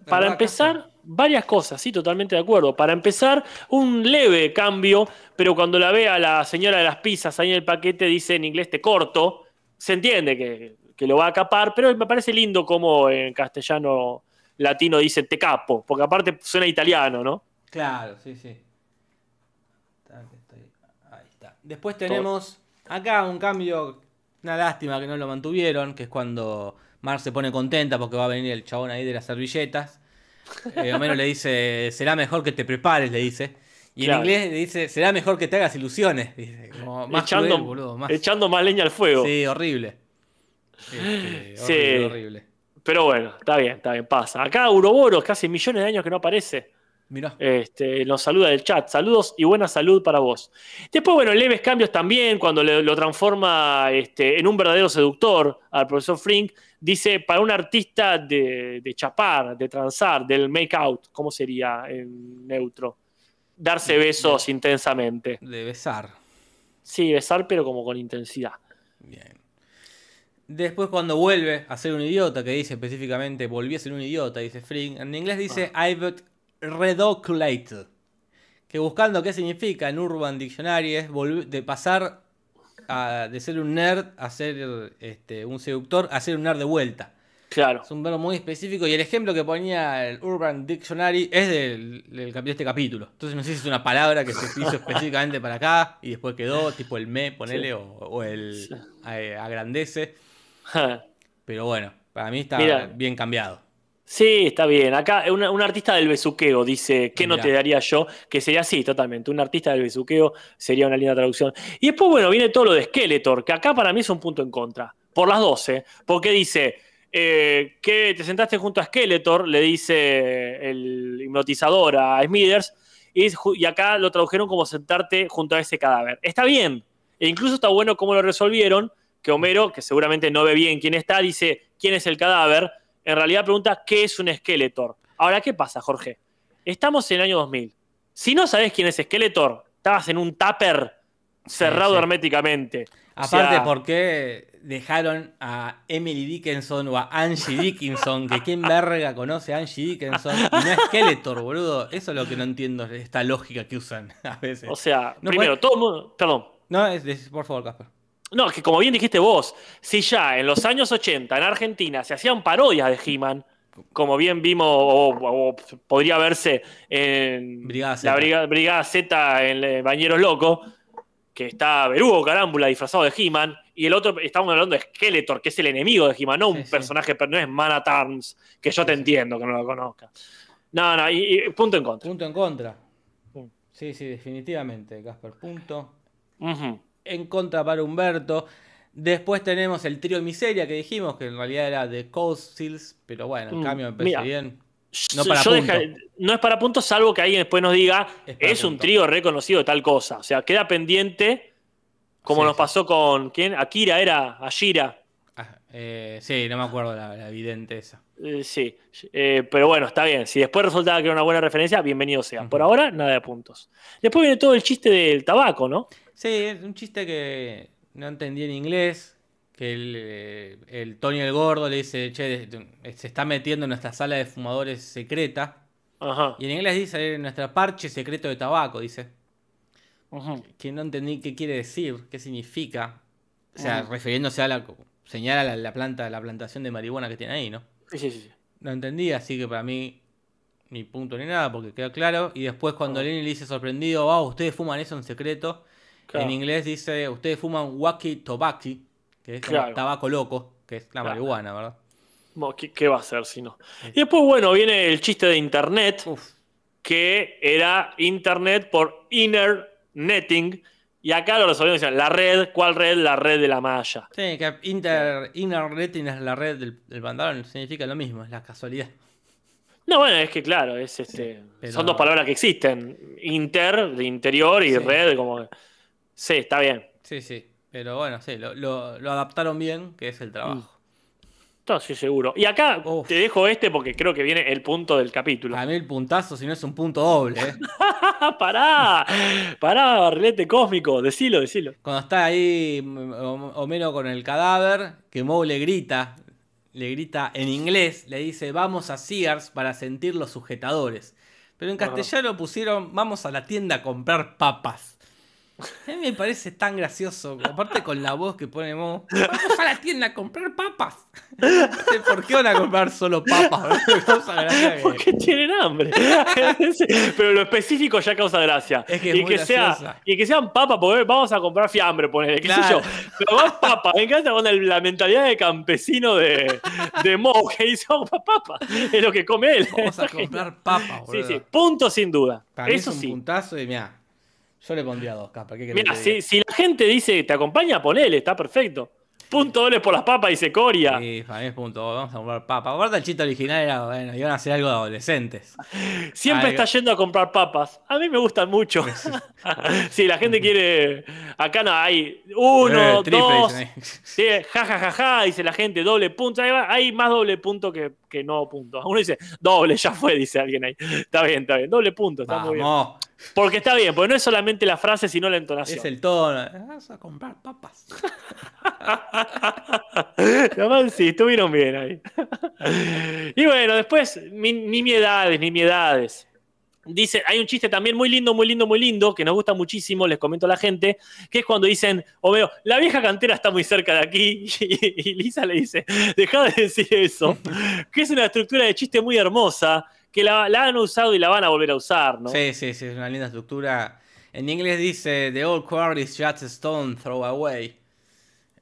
Para ¿Verdad, empezar, varias cosas, sí, totalmente de acuerdo. Para empezar, un leve cambio, pero cuando la ve a la señora de las pizzas ahí en el paquete, dice en inglés te corto. Se entiende que, que lo va a capar, pero me parece lindo como en castellano latino dice te capo, porque aparte suena italiano, ¿no? Claro, sí, sí. Ahí está. Después tenemos acá un cambio, una lástima que no lo mantuvieron, que es cuando Mar se pone contenta porque va a venir el chabón ahí de las servilletas. Eh, Homero le dice, será mejor que te prepares, le dice. Y Claro. en inglés le dice, será mejor que te hagas ilusiones. Dice, como más echando, cruel, boludo, más- echando más leña al fuego. Sí, horrible. Este, Sí. horrible, horrible. Pero bueno, está bien, está bien, pasa. Acá Uroboros, casi millones de años que no aparece. Mirá. Este, nos saluda del chat. Saludos y buena salud para vos. Después, bueno, leves cambios también cuando le- lo transforma este, en un verdadero seductor al profesor Frink. Dice, para un artista de, de chapar, de transar, del make out, ¿cómo sería en neutro? Darse besos intensamente. De besar. Sí, besar, pero como con intensidad. Bien. Después cuando vuelve a ser un idiota, que dice específicamente volví a ser un idiota, dice Frink, en inglés dice I've redoculated. Que buscando qué significa en Urban Dictionary es de pasar a- de ser un nerd a ser este, un seductor a ser un nerd de vuelta. Claro. Es un verbo muy específico y el ejemplo que ponía el Urban Dictionary es del, de este capítulo. Entonces no sé si es una palabra que se hizo específicamente para acá y después quedó, tipo el me, ponele, Sí. o, o el Sí. eh, agrandece. Pero bueno, para mí está Mira. bien cambiado. Sí, está bien. Acá un, un artista del besuqueo dice, ¿qué no te daría yo? Que sería así, totalmente. Un artista del besuqueo sería una linda traducción. Y después, bueno, viene todo lo de Skeletor, que acá para mí es un punto en contra. Por las 12. Porque dice, eh, que te sentaste junto a Skeletor, le dice el hipnotizador a Smithers, y, y acá lo tradujeron como sentarte junto a ese cadáver. Está bien. E incluso está bueno cómo lo resolvieron, que Homero, que seguramente no ve bien quién está, dice, ¿quién es el cadáver? En realidad pregunta, ¿qué es un Skeletor? Ahora, ¿qué pasa, Jorge? Estamos en el año 2000. Si no sabes quién es Skeletor, estabas en un tupper cerrado sí. herméticamente. O Aparte, sea, ¿por qué dejaron a Emily Dickinson o a Angie Dickinson? Que quién verga conoce a Angie Dickinson y no es Skeletor, boludo. Eso es lo que no entiendo, esta lógica que usan a veces. O sea, No primero, puede- todo el mundo. Perdón. No, es, es- por favor, Casper. No, que como bien dijiste vos, si ya en los años 80 en Argentina se hacían parodias de He-Man, como bien vimos, o, o podría verse en Brigada la. Brigada, Brigada Z en Bañeros Loco, que está Berugo Carámbula disfrazado de He-Man, y el otro, estamos hablando de Skeletor, que es el enemigo de He-Man, no un Sí, personaje, pero no es Man at Arms, que yo te Sí, entiendo que no lo conozca. No, no, y, y punto en contra. Punto en contra. Sí, sí, definitivamente, Casper. Punto. Ujú. En contra para Humberto. Después tenemos el trío Miseria que dijimos, que en realidad era de Coast Seals, pero bueno, el Mm, cambio me parece mira. bien. No para Yo punto. deja- no es para puntos, salvo que alguien después nos diga Es es, un trío reconocido de tal cosa. O sea, queda pendiente, como Sí, nos sí. pasó con. ¿Quién? Akira era, Ashira. Ah, eh, sí, no me acuerdo la, la evidente esa. Eh, sí, Eh, pero bueno, está bien. Si después resultaba que era una buena referencia, bienvenido sea. Por Ujú. ahora, nada de puntos. Después viene todo el chiste del tabaco, ¿no? Sí, es un chiste que no entendí en inglés. Que el, eh, el Tony el Gordo le dice, che, se está metiendo en nuestra sala de fumadores secreta. Ajá. Y en inglés dice, nuestra parche secreto de tabaco, dice. Ujú. Que no entendí qué quiere decir, qué significa. O sea, refiriéndose a la... Señala la, la planta, la plantación de marihuana que tiene ahí, ¿no? Sí, sí, sí. No entendí, así que para mí ni punto ni nada, porque queda claro. Y después cuando. Lenny le dice sorprendido, wow, ustedes fuman eso en secreto. Claro. En inglés dice, ustedes fuman Wacky Tobacco, que es como Claro. tabaco loco, que es la Claro. marihuana, ¿verdad? Bueno, ¿Qué, qué va a hacer si no? Y después, bueno, viene el chiste de Internet. Uf, que era Internet por Inner Netting, Y acá lo resolvimos diciendo, la red, ¿cuál red? La red de la malla. Sí, que inter, inner rating es la red del, del pantalón, significa lo mismo, es la casualidad. No, bueno, es que claro, es este. pero- Son dos palabras que existen. Inter, de interior, y Sí. red, como. Sí, está bien. Sí, sí. Pero bueno, sí, lo, lo- lo adaptaron bien, que es el trabajo. No, sí, seguro. Y acá Uf. te dejo este porque creo que viene el punto del capítulo. A mí el puntazo, si no es un punto doble, ¿eh? pará, pará, barrilete cósmico, decilo, decilo. Cuando está ahí mm, Hom- Homero con el cadáver, que Moe le grita, le grita en inglés, le dice, vamos a Sears para sentir los sujetadores. Pero en Ajá. castellano pusieron, vamos a la tienda a comprar papas. A mí me parece tan gracioso, aparte con la voz que pone Moe, vamos a la tienda a comprar papas. Por qué van a comprar solo papas, Porque tienen hambre. Pero lo específico ya causa gracia. Es que es y, que sea, graciosa. y que sean papas, porque vamos a comprar fiambre, ponele, qué sé Claro. yo. Pero más papas. Me encanta con la mentalidad de campesino de, de Moe, que dice, vamos a papas. Es lo que come él. Vamos a comprar papas, Sí, sí, punto sin duda. Para Eso es un sí. puntazo y mira, yo le pondría dos capas. ¿qué Mira, si, si la gente dice te acompaña, ponele, está perfecto. Punto doble por las papas, dice Coria. Sí, para mí es punto. Vamos a comprar papas. Aparte, el chiste original era, bueno, iban a hacer algo de adolescentes. Siempre está yendo a comprar papas. A mí me gustan mucho. sí, la gente quiere. Acá no hay uno, Eh, triple, dos. Sí, ja, ja, ja, ja, dice la gente, doble punto. Ahí va, Hay más doble punto que, que no punto. Uno dice, doble, ya fue, dice alguien ahí. Está bien, está bien. Doble punto, está muy bien. Vamos, Porque está bien, porque no es solamente la frase, sino la entonación. es el tono. Vas a comprar papas. Además, sí, estuvieron bien ahí. y bueno, después, mi- nimiedades, nimiedades. Dice, hay un chiste también muy lindo, muy lindo, muy lindo, que nos gusta muchísimo, les comento a la gente, que es cuando dicen, Homero, la vieja cantera está muy cerca de aquí, y, y Lisa le dice, deja de decir eso, que es una estructura de chiste muy hermosa, que la, la han usado y la van a volver a usar, ¿no? Sí, sí, sí, es una linda estructura. En inglés dice: The old quarry is just a stone throw away.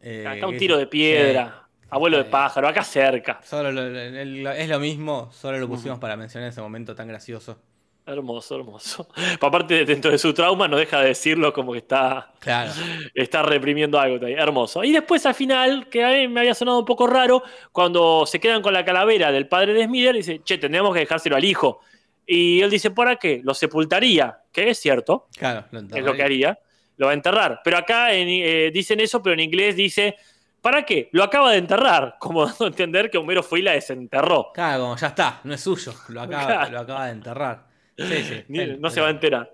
Eh, Acá un tiro de piedra, Sí. abuelo de pájaro, acá cerca. Solo lo- es lo mismo, solo lo pusimos para mencionar ese momento tan gracioso. Hermoso, hermoso. Aparte, dentro de su trauma, no deja de decirlo como que está, Claro. está reprimiendo algo. también. Hermoso. Y después, al final, que a mí me había sonado un poco raro, cuando se quedan con la calavera del padre de Smither, dice, che, tendríamos que dejárselo al hijo. Y él dice, ¿para qué? Lo sepultaría, que es cierto, Claro, lo es lo que enterraría. haría. Lo va a enterrar. Pero acá en- eh, dicen eso, pero en inglés dice, ¿para qué? Lo acaba de enterrar. Como dando a entender que Homero fue y la desenterró. Claro, como ya está, no es suyo, lo acaba, Claro. lo acaba de enterrar. Sí, sí. Ni- él- no se él- va a enterar.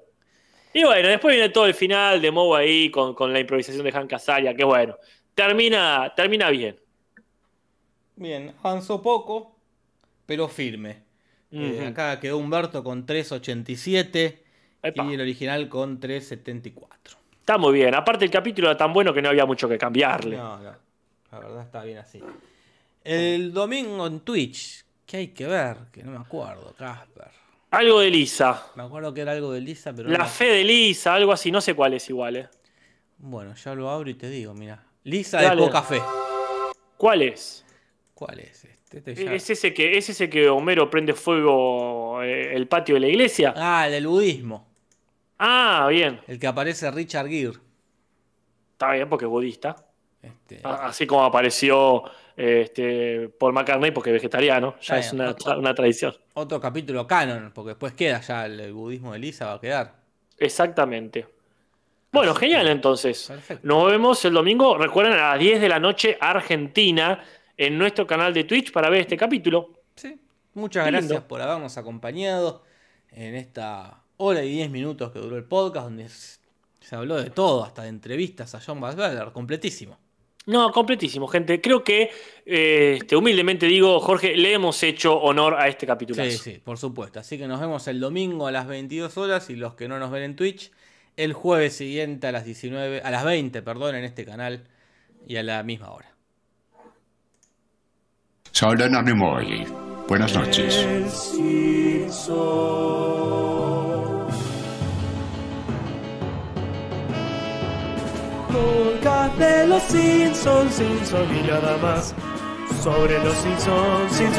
Y bueno, después viene todo el final de Moe ahí con, con la improvisación de Hank Azaria, que bueno, termina, termina bien. Bien, avanzó poco, pero firme. Eh, acá quedó Humberto con 3.87 Epa, y el original con 3.74. Está muy bien. Aparte el capítulo era tan bueno que no había mucho que cambiarle. No, no, la verdad está bien así. El domingo en Twitch, ¿qué hay que ver? Que no me acuerdo, Casper. Algo de Lisa. Me acuerdo que era algo de Lisa, pero La no- fe de Lisa, algo así, no sé cuál es igual. eh. Bueno, ya lo abro y te digo, mira. Lisa Dale. de poca fe. ¿Cuál es? ¿Cuál es este? Este ya- ¿Es ese que, es ese que Homero prende fuego eh, el patio de la iglesia? Ah, el del budismo. Ah, bien. El que aparece Richard Gere. Está bien porque es budista. Este, Así como apareció este, Paul McCartney porque es vegetariano. Ya es una, una tradición. Otro capítulo canon, porque después queda ya el, budismo de Lisa, va a quedar. Exactamente. Bueno, Así genial que- entonces. Perfecto. Nos vemos el domingo, recuerden, a las 10 de la noche Argentina en nuestro canal de Twitch para ver este capítulo. Sí. Muchas gracias por habernos acompañado en esta hora y 10 minutos que duró el podcast, donde se habló de todo, hasta de entrevistas a John Bassberger, completísimo. No, completísimo, gente. Creo que, eh, este, humildemente digo, Jorge, le hemos hecho honor a este capítulo. Sí, sí, por supuesto. Así que nos vemos el domingo a las 22 horas y los que no nos ven en Twitch, el jueves siguiente a las 19, a las 20, perdón, en este canal y a la misma hora. Soy Leonard Nimoy. Buenas noches. Podcast de los Simpsons, Simpson y nada más. Sobre los Simpsons, Simpson